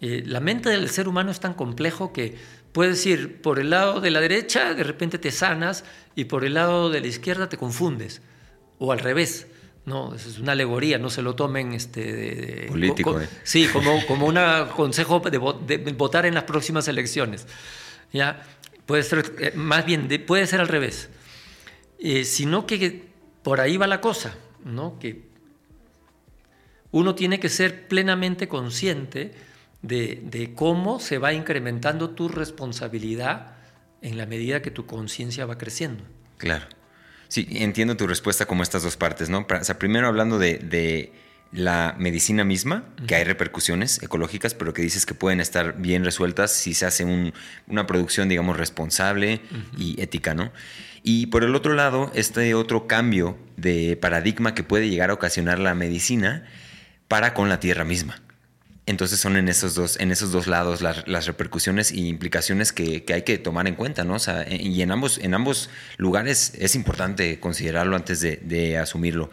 eh, la mente del ser humano es tan complejo que puedes ir por el lado de la derecha, de repente te sanas, y por el lado de la izquierda te confundes, o al revés. No, es una alegoría, no se lo tomen este, de, político. eh. Sí, como, como un consejo de, votar en las próximas elecciones. ¿ya? Puede ser, eh, más bien, puede ser al revés. Eh, sino que por ahí va la cosa, ¿no? que uno tiene que ser plenamente consciente de, de cómo se va incrementando tu responsabilidad en la medida que tu conciencia va creciendo. Claro. Sí, entiendo tu respuesta como estas dos partes, ¿no? O sea, primero hablando de, la medicina misma, que hay repercusiones ecológicas, pero que dices que pueden estar bien resueltas si se hace una producción, digamos, responsable y ética, ¿no? Y por el otro lado, este otro cambio de paradigma que puede llegar a ocasionar la medicina para con la tierra misma. Entonces son en esos dos, en esos dos lados las, repercusiones y implicaciones que, hay que tomar en cuenta, ¿no? O sea, y en ambos, en ambos lugares es importante considerarlo antes de, asumirlo.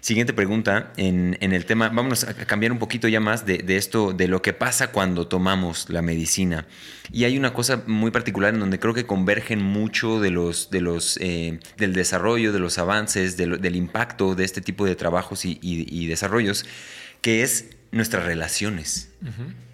Siguiente pregunta en, el tema, vámonos a cambiar un poquito ya más de, esto, de lo que pasa cuando tomamos la medicina. Y hay una cosa muy particular en donde creo que convergen mucho de los, de los, eh, del desarrollo, de los avances, del impacto de este tipo de trabajos y, y desarrollos, que es nuestras relaciones.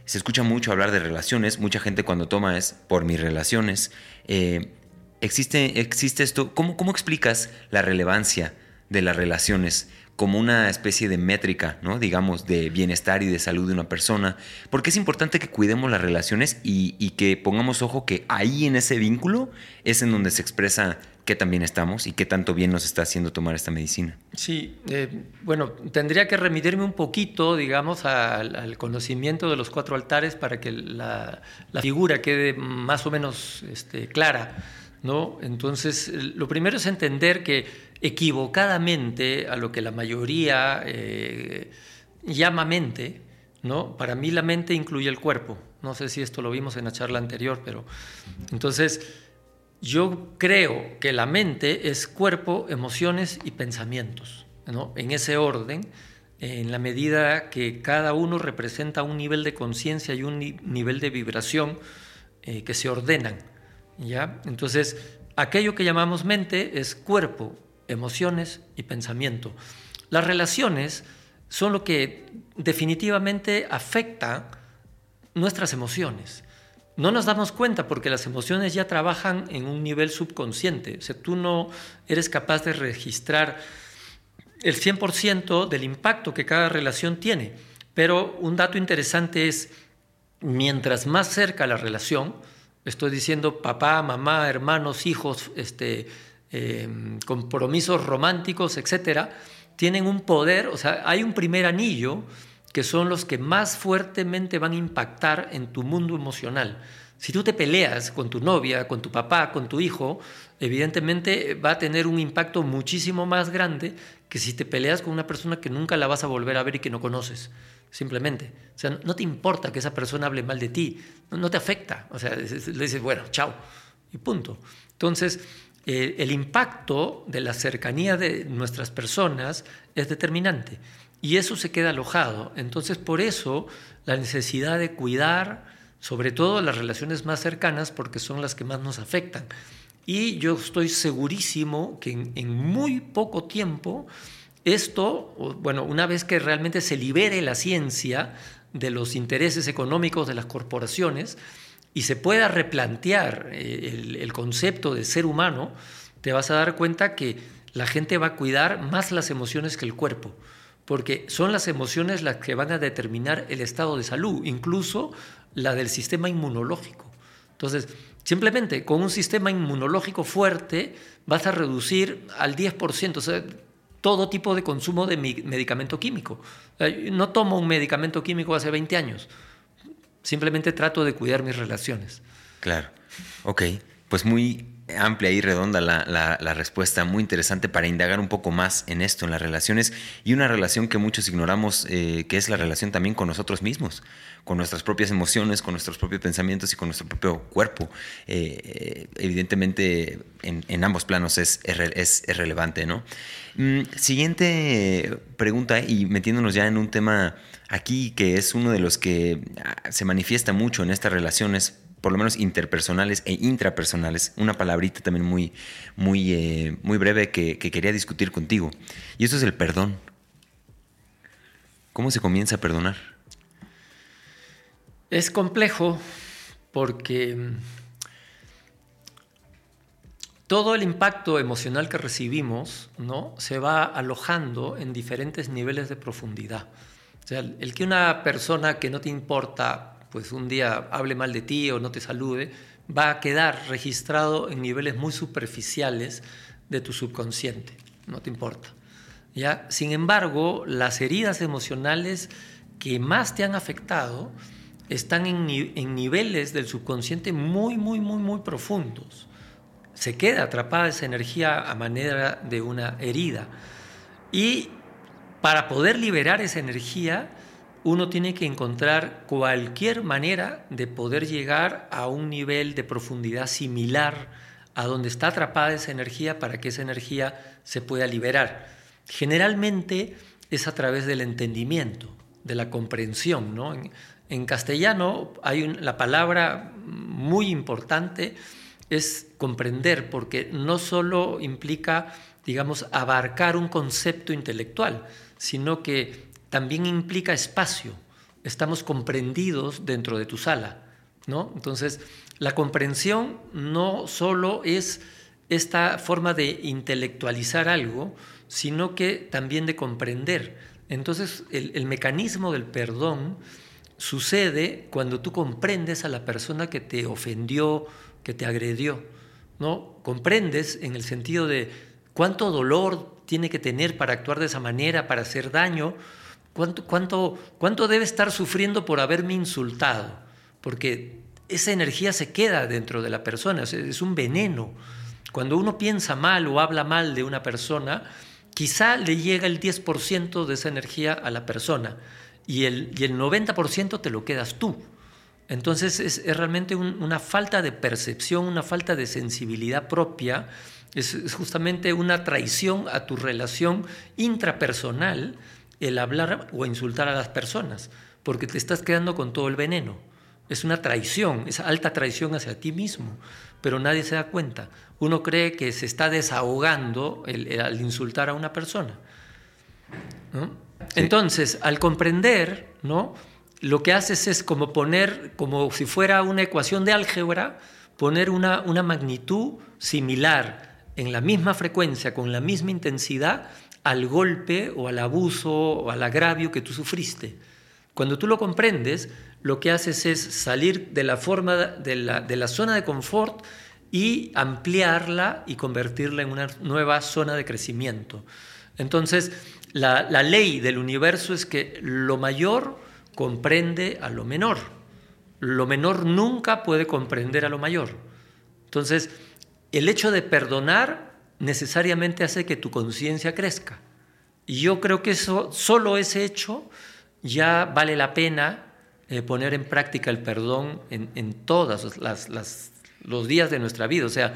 Se escucha mucho hablar de relaciones, mucha gente cuando toma es por mis relaciones. Eh, existe, existe esto, ¿Cómo, ¿cómo explicas la relevancia de las relaciones como una especie de métrica, ¿no? Digamos, de bienestar y de salud de una persona, porque es importante que cuidemos las relaciones y, y que pongamos ojo que ahí en ese vínculo es en donde se expresa qué tan bien estamos y qué tanto bien nos está haciendo tomar esta medicina. Sí, eh, bueno, tendría que remitirme un poquito, digamos, al, conocimiento de los cuatro altares para que la, figura quede más o menos este, clara. ¿No? Entonces, lo primero es entender que equivocadamente a lo que la mayoría eh, llama mente, ¿no? Para mí la mente incluye el cuerpo. No sé si esto lo vimos en la charla anterior, pero entonces yo creo que la mente es cuerpo, emociones y pensamientos, en ese orden, en la medida que cada uno representa un nivel de conciencia y un nivel de vibración eh, que se ordenan. ¿Ya? Entonces, aquello que llamamos mente es cuerpo, emociones y pensamiento. Las relaciones son lo que definitivamente afecta nuestras emociones no nos damos cuenta porque las emociones ya trabajan en un nivel subconsciente. O sea, tú no eres capaz de registrar el 100% del impacto que cada relación tiene. Pero un dato interesante es, mientras más cerca la relación, estoy diciendo papá, mamá, hermanos, hijos, este, em, compromisos románticos, etcétera, tienen un poder, o sea, hay un primer anillo que son los que más fuertemente van a impactar en tu mundo emocional. Si tú te peleas con tu novia, con tu papá, con tu hijo, evidentemente va a tener un impacto muchísimo más grande que si te peleas con una persona que nunca la vas a volver a ver y que no conoces. Simplemente. O sea, no te importa que esa persona hable mal de ti, no, te afecta. O sea, le dices, bueno, chao, y punto. Entonces, eh, el impacto de la cercanía de nuestras personas es determinante. Y eso se queda alojado. Entonces, por eso la necesidad de cuidar, sobre todo las relaciones más cercanas, porque son las que más nos afectan. Y yo estoy segurísimo que en, muy poco tiempo esto, bueno, una vez que realmente se libere la ciencia de los intereses económicos de las corporaciones y se pueda replantear eh, el, el concepto de ser humano, te vas a dar cuenta que la gente va a cuidar más las emociones que el cuerpo porque son las emociones las que van a determinar el estado de salud, incluso la del sistema inmunológico. Entonces, simplemente con un sistema inmunológico fuerte vas a reducir al 10%, todo tipo de consumo de medicamento químico. No tomo un medicamento químico hace 20 años, simplemente trato de cuidar mis relaciones. Claro, ok, pues muy amplia y redonda la, respuesta, muy interesante para indagar un poco más en esto, en las relaciones y una relación que muchos ignoramos, eh, que es la relación también con nosotros mismos, con nuestras propias emociones, con nuestros propios pensamientos y con nuestro propio cuerpo. Eh, evidentemente, en, ambos planos es, es, relevante, ¿no? Mm, siguiente pregunta, y metiéndonos ya en un tema aquí que es uno de los que ah, se manifiesta mucho en estas relaciones por lo menos interpersonales e intrapersonales, una palabrita también muy, muy, eh, muy breve que, quería discutir contigo. Y eso es el perdón. ¿Cómo se comienza a perdonar? Es complejo porque mm, todo el impacto emocional que recibimos ¿no? se va alojando en diferentes niveles de profundidad. O sea, el que una persona que no te importa pues un día hable mal de ti o no te salude, va a quedar registrado en niveles muy superficiales de tu subconsciente, no te importa. ¿Ya? Sin embargo, las heridas emocionales que más te han afectado están en, en niveles del subconsciente muy, muy, muy, muy profundos. Se queda atrapada esa energía a manera de una herida. Y para poder liberar esa energía, uno tiene que encontrar cualquier manera de poder llegar a un nivel de profundidad similar a donde está atrapada esa energía para que esa energía se pueda liberar. Generalmente es a través del entendimiento, de la comprensión. ¿no? En, castellano hay la palabra muy importante es comprender, porque no solo implica, digamos, abarcar un concepto intelectual, sino que también implica espacio. Estamos comprendidos dentro de tu sala, ¿no? Entonces, la comprensión no solo es esta forma de intelectualizar algo, sino que también de comprender. Entonces, el, mecanismo del perdón sucede cuando tú comprendes a la persona que te ofendió, que te agredió. ¿no? Comprendes en el sentido de cuánto dolor tiene que tener para actuar de esa manera, para hacer daño, cuánto, cuánto, cuánto debe estar sufriendo por haberme insultado, porque esa energía se queda dentro de la persona, es un veneno. Cuando uno piensa mal o habla mal de una persona, quizá le llega el 10% de esa energía a la persona y el, y el 90% te lo quedas tú. Entonces es, realmente una falta de percepción, una falta de sensibilidad propia, es, justamente una traición a tu relación intrapersonal el hablar o insultar a las personas, porque te estás quedando con todo el veneno. Es una traición, es alta traición hacia ti mismo, pero nadie se da cuenta uno cree que se está desahogando al insultar a una persona. Entonces, al comprender, ¿no? lo que haces es como poner, como si fuera una ecuación de álgebra, poner una, una magnitud similar en la misma frecuencia, con la misma intensidad, al golpe o al abuso o al agravio que tú sufriste. Cuando tú lo comprendes, lo que haces es salir de la forma de la, de la zona de confort y ampliarla y convertirla en una nueva zona de crecimiento. Entonces, la, ley del universo es que lo mayor comprende a lo menor. Lo menor nunca puede comprender a lo mayor. Entonces, el hecho de perdonar necesariamente hace que tu conciencia crezca. Y yo creo que eso, solo ese hecho ya vale la pena eh, poner en práctica el perdón en, las, las los días de nuestra vida. O sea,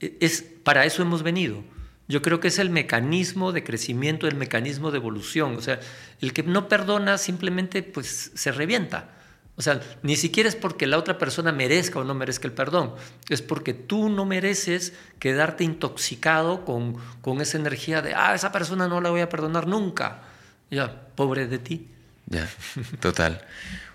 es, para eso hemos venido. Yo creo que es el mecanismo de crecimiento, el mecanismo de evolución. O sea, el que no perdona simplemente pues se revienta. O sea, ni siquiera es porque la otra persona merezca o no merezca el perdón, es porque tú no mereces quedarte intoxicado con, con esa energía de, ah, esa persona no la voy a perdonar nunca. Ya, pobre de ti. Ya, total.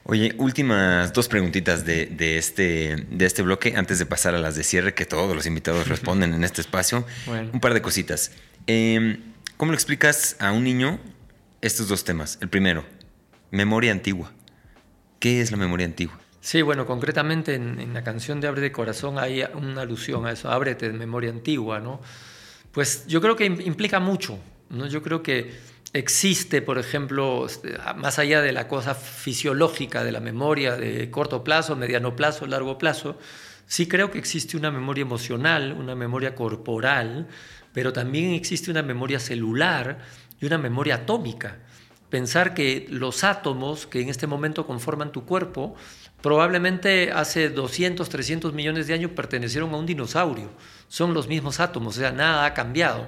Oye, últimas dos preguntitas de, este, de este bloque antes de pasar a las de cierre, que todos los invitados responden en este espacio. Un par de cositas. Em, ¿Cómo le explicas a un niño estos dos temas? El primero, memoria antigua. ¿Qué es la memoria antigua? Sí, bueno, concretamente en, la canción de Abre de Corazón hay una alusión a eso, ábrete de memoria antigua, ¿no? Pues yo creo que implica mucho, ¿no? Yo creo que existe, por ejemplo, este, más allá de la cosa fisiológica de la memoria de corto plazo, mediano plazo, largo plazo, sí creo que existe una memoria emocional, una memoria corporal, pero también existe una memoria celular y una memoria atómica. Pensar que los átomos que en este momento conforman tu cuerpo, probablemente hace 200, 300 millones de años pertenecieron a un dinosaurio. Son los mismos átomos, o sea, nada ha cambiado.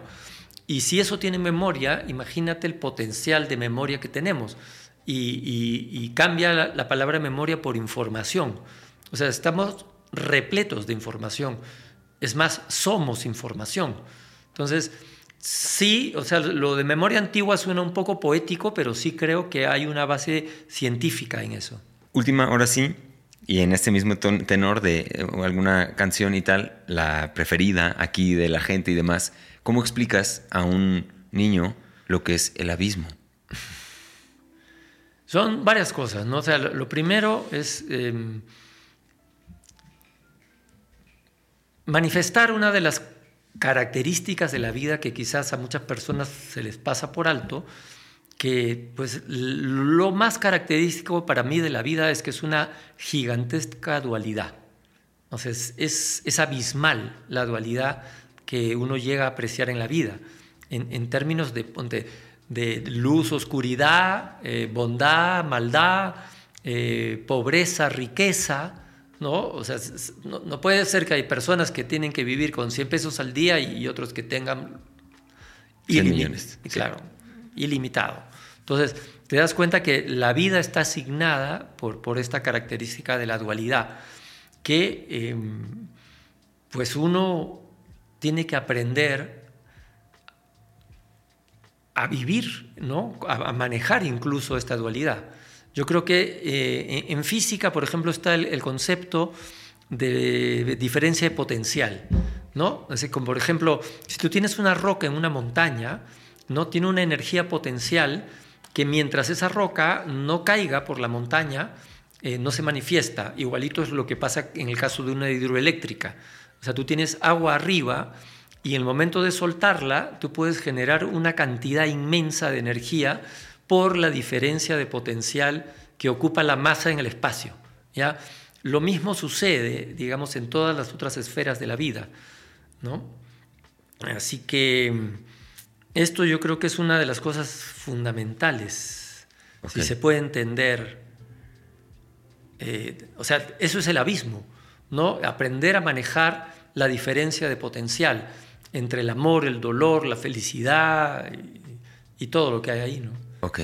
Y si eso tiene memoria, imagínate el potencial de memoria que tenemos. Y, cambia la, palabra memoria por información. O sea, estamos repletos de información. Es más, somos información. Entonces, sí, o sea, lo de memoria antigua suena un poco poético, pero sí creo que hay una base científica en eso. Última, ahora sí, y en este mismo tenor de eh, alguna canción y tal, la preferida aquí de la gente y demás, ¿Cómo explicas a un niño lo que es el abismo? Son varias cosas, ¿no? O sea, lo, primero es em, manifestar una de las características de la vida que quizás a muchas personas se les pasa por alto, que pues lo más característico para mí de la vida es que es una gigantesca dualidad. Entonces, es, es abismal la dualidad que uno llega a apreciar en la vida, en, términos de, de, luz, oscuridad, eh, bondad, maldad, eh, pobreza, riqueza. ¿No? O sea, no, puede ser que hay personas que tienen que vivir con 100 pesos al día y, otros que tengan millones. Claro, ilimitado. Entonces, te das cuenta que la vida está asignada por, por esta característica de la dualidad, que em, pues uno tiene que aprender a vivir, ¿no? a, manejar incluso esta dualidad. Yo creo que eh, en física, por ejemplo, está el, concepto de diferencia de potencial. ¿no? Así como, por ejemplo, si tú tienes una roca en una montaña, ¿no? Tiene una energía potencial que mientras esa roca no caiga por la montaña, eh, no se manifiesta. Igualito es lo que pasa en el caso de una hidroeléctrica. O sea, tú tienes agua arriba y en el momento de soltarla, tú puedes generar una cantidad inmensa de energía por la diferencia de potencial que ocupa la masa en el espacio. ¿ya? Lo mismo sucede, digamos, en todas las otras esferas de la vida. ¿no? Así que esto yo creo que es una de las cosas fundamentales. Si se puede entender. Eh, o sea, eso es el abismo, ¿no? Aprender a manejar la diferencia de potencial entre el amor, el dolor, la felicidad y, y todo lo que hay ahí, ¿no? Ok.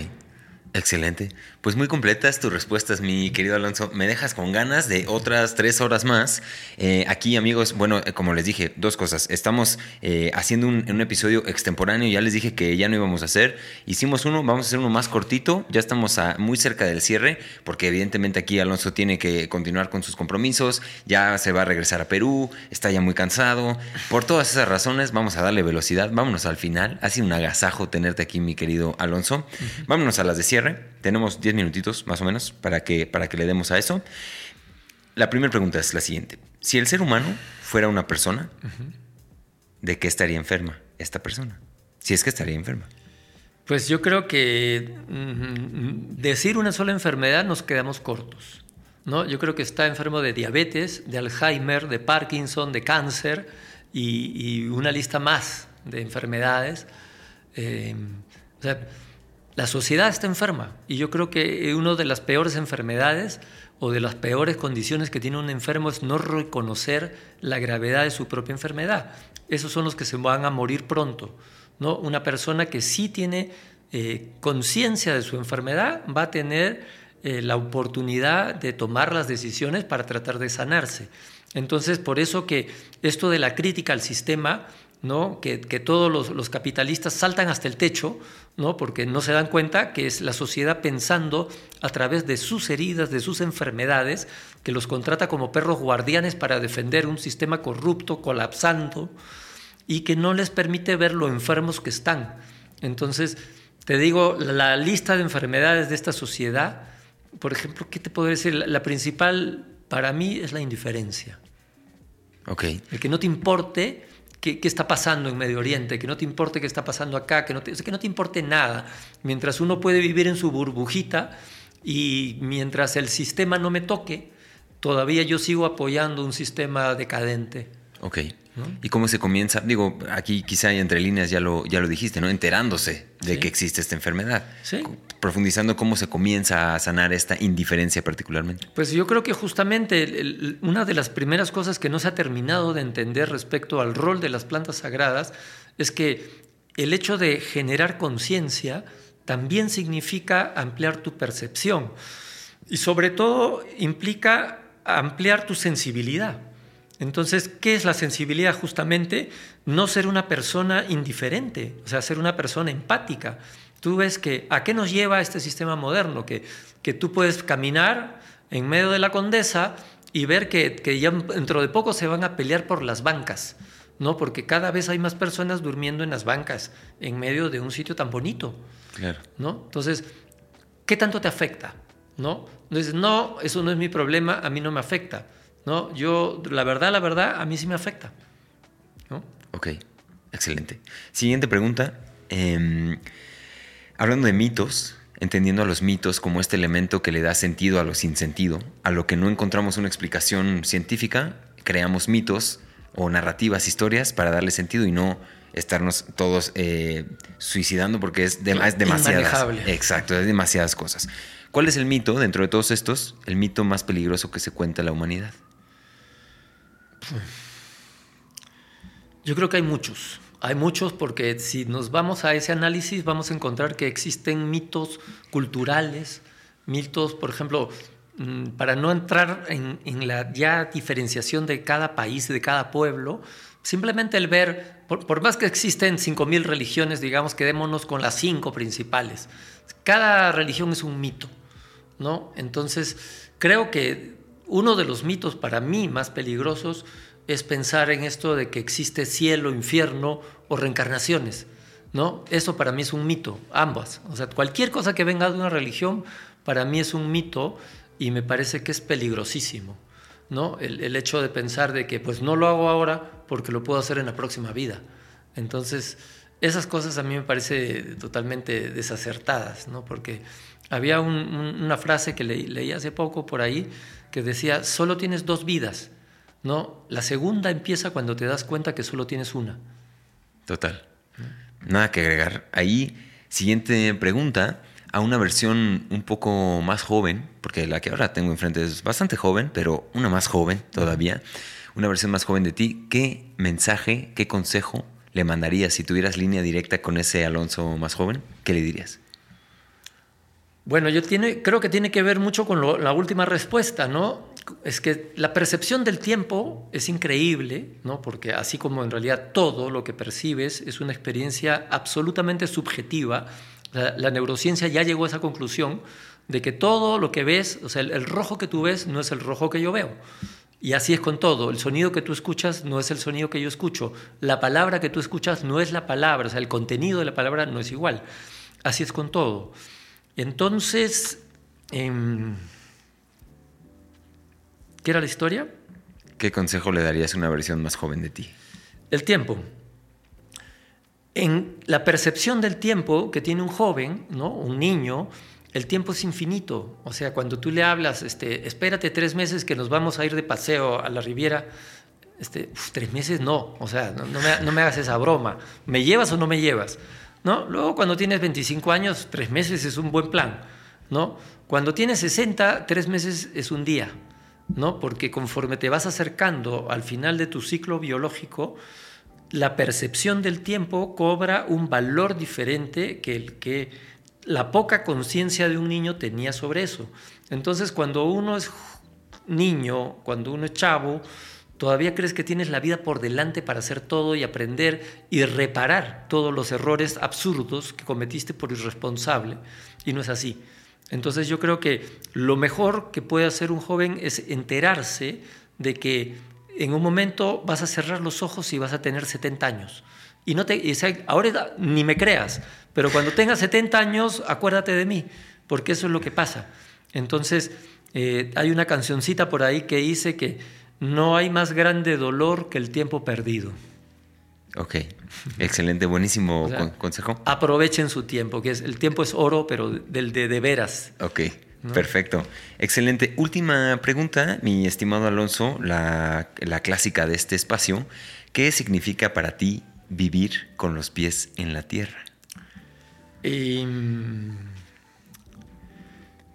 Excelente. Pues muy completas tus respuestas, mi querido Alonso. Me dejas con ganas de otras tres horas más. Eh, aquí, amigos, bueno, eh, como les dije, dos cosas. Estamos eh, haciendo un, episodio extemporáneo. Ya les dije que ya no íbamos a hacer. Hicimos uno, vamos a hacer uno más cortito. Ya estamos muy cerca del cierre, porque evidentemente aquí Alonso tiene que continuar con sus compromisos. Ya se va a regresar a Perú, está ya muy cansado. Por todas esas razones, vamos a darle velocidad. Vámonos al final. Ha sido un agasajo tenerte aquí, mi querido Alonso. Vámonos a las de cierre tenemos 10 minutitos más o menos para que, para que le demos a eso. La primera pregunta es la siguiente. Si el ser humano fuera una persona, ¿de qué estaría enferma esta persona? Si es que estaría enferma. Pues yo creo que mm, decir una sola enfermedad nos quedamos cortos. ¿no? Yo creo que está enfermo de diabetes, de Alzheimer, de Parkinson, de cáncer y, una lista más de enfermedades. Eh, o sea, la sociedad está enferma y yo creo que una de las peores enfermedades o de las peores condiciones que tiene un enfermo es no reconocer la gravedad de su propia enfermedad. Esos son los que se van a morir pronto. ¿no? Una persona que sí tiene eh, conciencia de su enfermedad va a tener eh, la oportunidad de tomar las decisiones para tratar de sanarse. Entonces, por eso que esto de la crítica al sistema ¿no? que, todos los, capitalistas saltan hasta el techo, ¿no? porque no se dan cuenta que es la sociedad pensando a través de sus heridas, de sus enfermedades, que los contrata como perros guardianes para defender un sistema corrupto, colapsando, y que no les permite ver lo enfermos que están. Entonces, te digo, la lista de enfermedades de esta sociedad, por ejemplo, ¿qué te puedo decir? La, principal para mí es la indiferencia. Okay. El que no te importe qué, está pasando en Medio Oriente, que no te importe qué está pasando acá, que no te, que no te importe nada. Mientras uno puede vivir en su burbujita y mientras el sistema no me toque, todavía yo sigo apoyando un sistema decadente. Ok. ¿Y cómo se comienza? Digo, aquí quizá entre líneas ya lo, ya lo dijiste, ¿no? Enterándose de que existe esta enfermedad. Sí. Profundizando cómo se comienza a sanar esta indiferencia particularmente. Pues yo creo que justamente una de las primeras cosas que no se ha terminado de entender respecto al rol de las plantas sagradas es que el hecho de generar conciencia también significa ampliar tu percepción y sobre todo implica ampliar tu sensibilidad. Entonces, ¿qué es la sensibilidad? Justamente no ser una persona indiferente, o sea, ser una persona empática. Tú ves que, ¿a qué nos lleva este sistema moderno? Que, que tú puedes caminar en medio de la condesa y ver que, que ya dentro de poco se van a pelear por las bancas, ¿no? Porque cada vez hay más personas durmiendo en las bancas, en medio de un sitio tan bonito, claro. ¿no? Entonces, ¿qué tanto te afecta? ¿No? Entonces, no, eso no es mi problema, a mí no me afecta. ¿No? Yo, la verdad, la verdad, a mí sí me afecta. ¿no? Ok, excelente. Siguiente pregunta. Em, hablando de mitos, entendiendo a los mitos como este elemento que le da sentido a lo sin sentido, a lo que no encontramos una explicación científica, creamos mitos o narrativas, historias para darle sentido y no estarnos todos eh, suicidando porque es, es demasiadas. Exacto, es demasiadas cosas. ¿Cuál es el mito dentro de todos estos, el mito más peligroso que se cuenta en la humanidad? Yo creo que hay muchos. Hay muchos porque si nos vamos a ese análisis vamos a encontrar que existen mitos culturales, mitos, por ejemplo, mm, para no entrar en, la ya diferenciación de cada país, de cada pueblo, simplemente el ver, por, más que existen 5.000 religiones, digamos, quedémonos con las cinco principales. Cada religión es un mito, ¿no? Entonces, creo que uno de los mitos para mí más peligrosos es pensar en esto de que existe cielo, infierno o reencarnaciones. ¿no? Eso para mí es un mito, ambas. O sea, cualquier cosa que venga de una religión, para mí es un mito y me parece que es peligrosísimo, ¿no? El, hecho de pensar de que pues no lo hago ahora porque lo puedo hacer en la próxima vida. Entonces, esas cosas a mí me parece totalmente desacertadas, ¿no? Porque había una frase que leí hace poco por ahí que decía, solo tienes dos vidas, ¿no? La segunda empieza cuando te das cuenta que solo tienes una. Total. Nada que agregar. Ahí, siguiente pregunta, a una versión un poco más joven, porque la que ahora tengo enfrente es bastante joven, pero una más joven todavía, una versión más joven de ti, ¿qué mensaje, qué consejo le mandarías si tuvieras línea directa con ese Alonso más joven? ¿Qué le dirías? Bueno, yo creo que tiene que ver mucho con la última respuesta, ¿no? Es que la percepción del tiempo es increíble, ¿no? Porque así como en realidad todo lo que percibes es una experiencia absolutamente subjetiva, la, neurociencia ya llegó a esa conclusión de que todo lo que ves, o sea, el rojo que tú ves no es el rojo que yo veo. Y así es con todo. El sonido que tú escuchas no es el sonido que yo escucho. La palabra que tú escuchas no es la palabra. O sea, el contenido de la palabra no es igual. Así es con todo. Entonces, em, ¿qué era la historia? ¿Qué consejo le darías a una versión más joven de ti? El tiempo. En la percepción del tiempo que tiene un joven, ¿no? un niño, el tiempo es infinito. O sea, cuando tú le hablas, este, espérate tres meses que nos vamos a ir de paseo a la Riviera, este, tres meses no, o sea, no, me, no me hagas esa broma. ¿Me llevas o no me llevas? ¿No? Luego cuando tienes 25 años, tres meses es un buen plan, ¿no? Cuando tienes 60, tres meses es un día, ¿no? Porque conforme te vas acercando al final de tu ciclo biológico, la percepción del tiempo cobra un valor diferente que el que la poca conciencia de un niño tenía sobre eso. Entonces, cuando uno es niño, cuando uno es chavo, Todavía crees que tienes la vida por delante para hacer todo y aprender y reparar todos los errores absurdos que cometiste por irresponsable. Y no es así. Entonces yo creo que lo mejor que puede hacer un joven es enterarse de que en un momento vas a cerrar los ojos y vas a tener 70 años. Y no te, ahora ni me creas, pero cuando tengas 70 años, acuérdate de mí, porque eso es lo que pasa. Entonces, eh, hay una cancioncita por ahí que dice que no hay más grande dolor que el tiempo perdido. Ok, excelente, buenísimo consejo. Aprovechen su tiempo, que es, el tiempo es oro, pero del de, de veras. Ok, perfecto. Excelente. Última pregunta, mi estimado Alonso, la, clásica de este espacio. ¿Qué significa para ti vivir con los pies en la tierra? Em,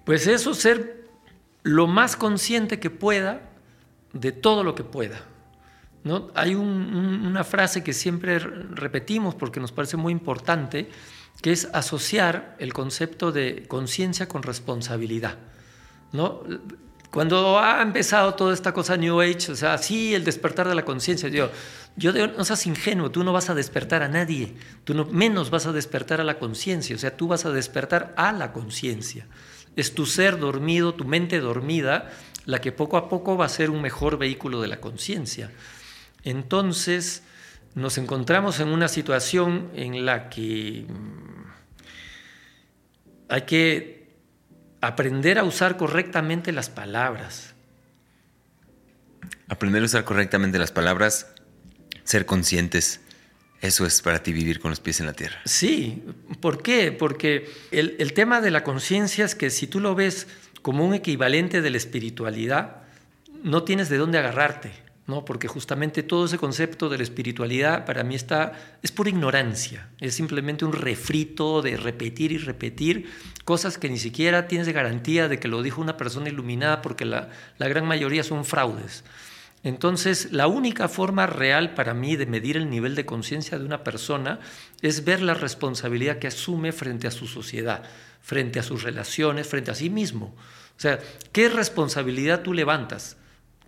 pues eso, ser lo más consciente que pueda de todo lo que pueda. ¿no? Hay una frase que siempre repetimos porque nos parece muy importante, que es asociar el concepto de conciencia con responsabilidad. ¿no? Cuando ha empezado toda esta cosa New Age, o sea, sí, el despertar de la conciencia, yo, yo no seas ingenuo, tú no vas a despertar a nadie, tú no, menos vas a despertar a la conciencia, o sea, tú vas a despertar a la conciencia. Es tu ser dormido, tu mente dormida, la que poco a poco va a ser un mejor vehículo de la conciencia. Entonces, nos encontramos en una situación en la que mm, hay que aprender a usar correctamente las palabras. Aprender a usar correctamente las palabras, ser conscientes. Eso es para ti vivir con los pies en la tierra. Sí, ¿por qué? Porque el, el tema de la conciencia es que si tú lo ves como un equivalente de la espiritualidad, no tienes de dónde agarrarte, ¿no? Porque justamente todo ese concepto de la espiritualidad para mí está es pura ignorancia, es simplemente un refrito de repetir y repetir cosas que ni siquiera tienes de garantía de que lo dijo una persona iluminada porque la, la gran mayoría son fraudes. Entonces, la única forma real para mí de medir el nivel de conciencia de una persona es ver la responsabilidad que asume frente a su sociedad, frente a sus relaciones, frente a sí mismo. O sea, ¿qué responsabilidad tú levantas?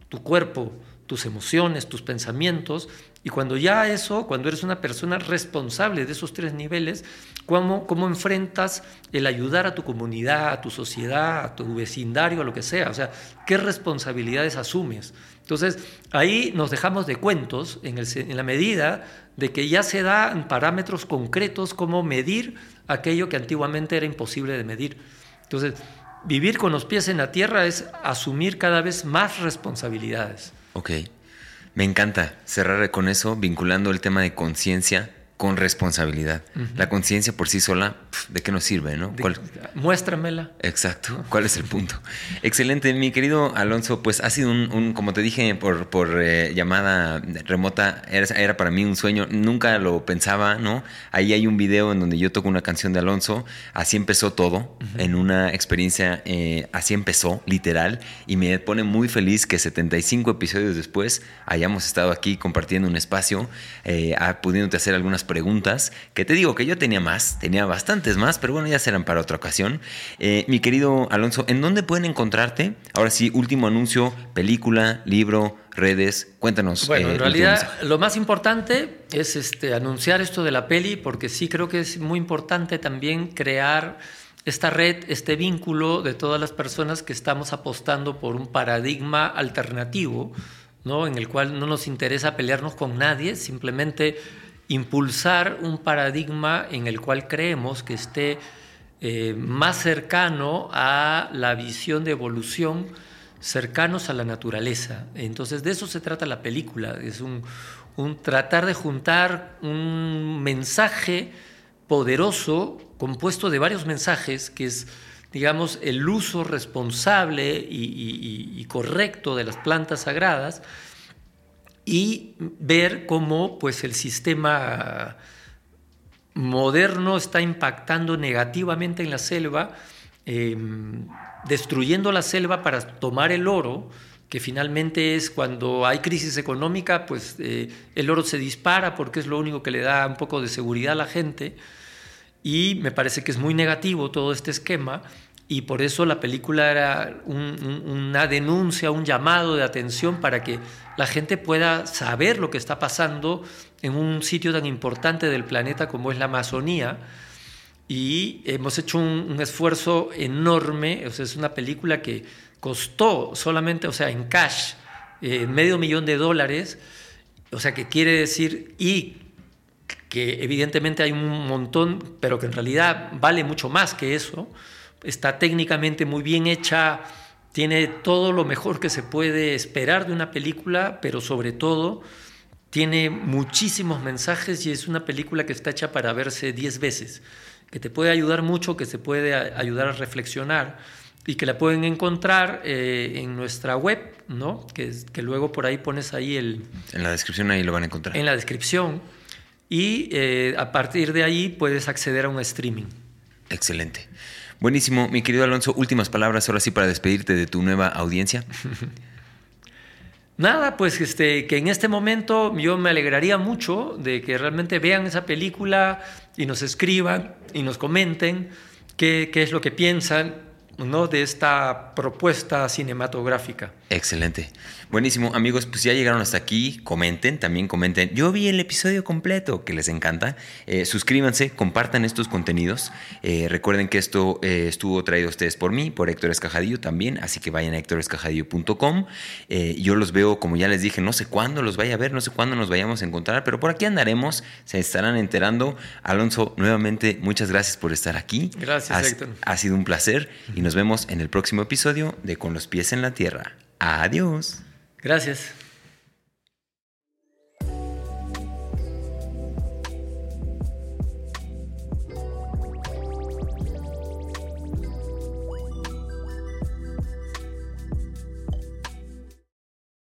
Tu cuerpo, tus emociones, tus pensamientos, y cuando ya eso, cuando eres una persona responsable de esos tres niveles, ¿cómo, cómo enfrentas el ayudar a tu comunidad, a tu sociedad, a tu vecindario, a lo que sea? O sea, ¿qué responsabilidades asumes? Entonces, ahí nos dejamos de cuentos en, en la medida de que ya se dan parámetros concretos como medir aquello que antiguamente era imposible de medir. Entonces, vivir con los pies en la tierra es asumir cada vez más responsabilidades. Ok. Me encanta cerrar con eso, vinculando el tema de conciencia con responsabilidad. La conciencia por sí sola, ¿de qué nos sirve, no? muéstramela. Exacto. ¿Cuál es el punto? Excelente, mi querido Alonso. Pues ha sido un, como te dije por, por eh, llamada remota, era, para mí un sueño. Nunca lo pensaba, ¿no? Ahí hay un video en donde yo toco una canción de Alonso. Así empezó todo, en una experiencia, eh, así empezó, literal. Y me pone muy feliz que 75 episodios después hayamos estado aquí compartiendo un espacio, eh, pudiéndote hacer algunas preguntas, que te digo que yo tenía más, tenía bastantes más, pero bueno, ya serán para otra ocasión. Eh, mi querido Alonso, ¿en dónde pueden encontrarte? Ahora sí, último anuncio, película, libro, redes, cuéntanos. Bueno, en eh, realidad lo más importante es este, anunciar esto de la peli, porque sí creo que es muy importante también crear esta red, este vínculo de todas las personas que estamos apostando por un paradigma alternativo, ¿no? en el cual no nos interesa pelearnos con nadie, simplemente impulsar un paradigma en el cual creemos que esté eh, más cercano a la visión de evolución, cercanos a la naturaleza. Entonces de eso se trata la película, es un, tratar de juntar un mensaje poderoso compuesto de varios mensajes que es digamos, el uso responsable y correcto de las plantas sagradas, y ver cómo pues, el sistema moderno está impactando negativamente en la selva, em, destruyendo la selva para tomar el oro, que finalmente es cuando hay crisis económica, pues eh, el oro se dispara porque es lo único que le da un poco de seguridad a la gente. Y me parece que es muy negativo todo este esquema y por eso la película era una denuncia, un llamado de atención para que la gente pueda saber lo que está pasando en un sitio tan importante del planeta como es la Amazonía. Y hemos hecho un, esfuerzo enorme, o sea, es una película que costó solamente, o sea, en cash, eh, medio millón de dólares, o sea, que quiere decir, y que evidentemente hay un montón, pero que en realidad vale mucho más que eso está técnicamente muy bien hecha, tiene todo lo mejor que se puede esperar de una película, pero sobre todo tiene muchísimos mensajes y es una película que está hecha para verse 10 veces, que te puede ayudar mucho, que se puede ayudar a reflexionar y que la pueden encontrar eh, en nuestra web, ¿no? Que, que, luego por ahí pones ahí el... En la descripción ahí lo van a encontrar. En la descripción. Y eh, a partir de ahí puedes acceder a un streaming. Excelente. Buenísimo, mi querido Alonso, últimas palabras ahora sí para despedirte de tu nueva audiencia. Nada, pues este, que en este momento yo me alegraría mucho de que realmente vean esa película y nos escriban y nos comenten qué, qué es lo que piensan ¿no? de esta propuesta cinematográfica. Excelente. Buenísimo, amigos, pues ya llegaron hasta aquí, comenten, también comenten. Yo vi el episodio completo, que les encanta. Eh, suscríbanse, compartan estos contenidos. Eh, recuerden que esto eh, estuvo traído a ustedes por mí, por Héctor Escajadillo también, así que vayan a héctorescajadillo.com. yo los veo, como ya les dije, no sé cuándo los vaya a ver, no sé cuándo nos vayamos a encontrar, pero por aquí andaremos, se estarán enterando. Alonso, nuevamente, muchas gracias por estar aquí. Gracias, Héctor. Ha sido un placer y nos vemos en el próximo episodio de Con los pies en la tierra. Adiós. Gracias.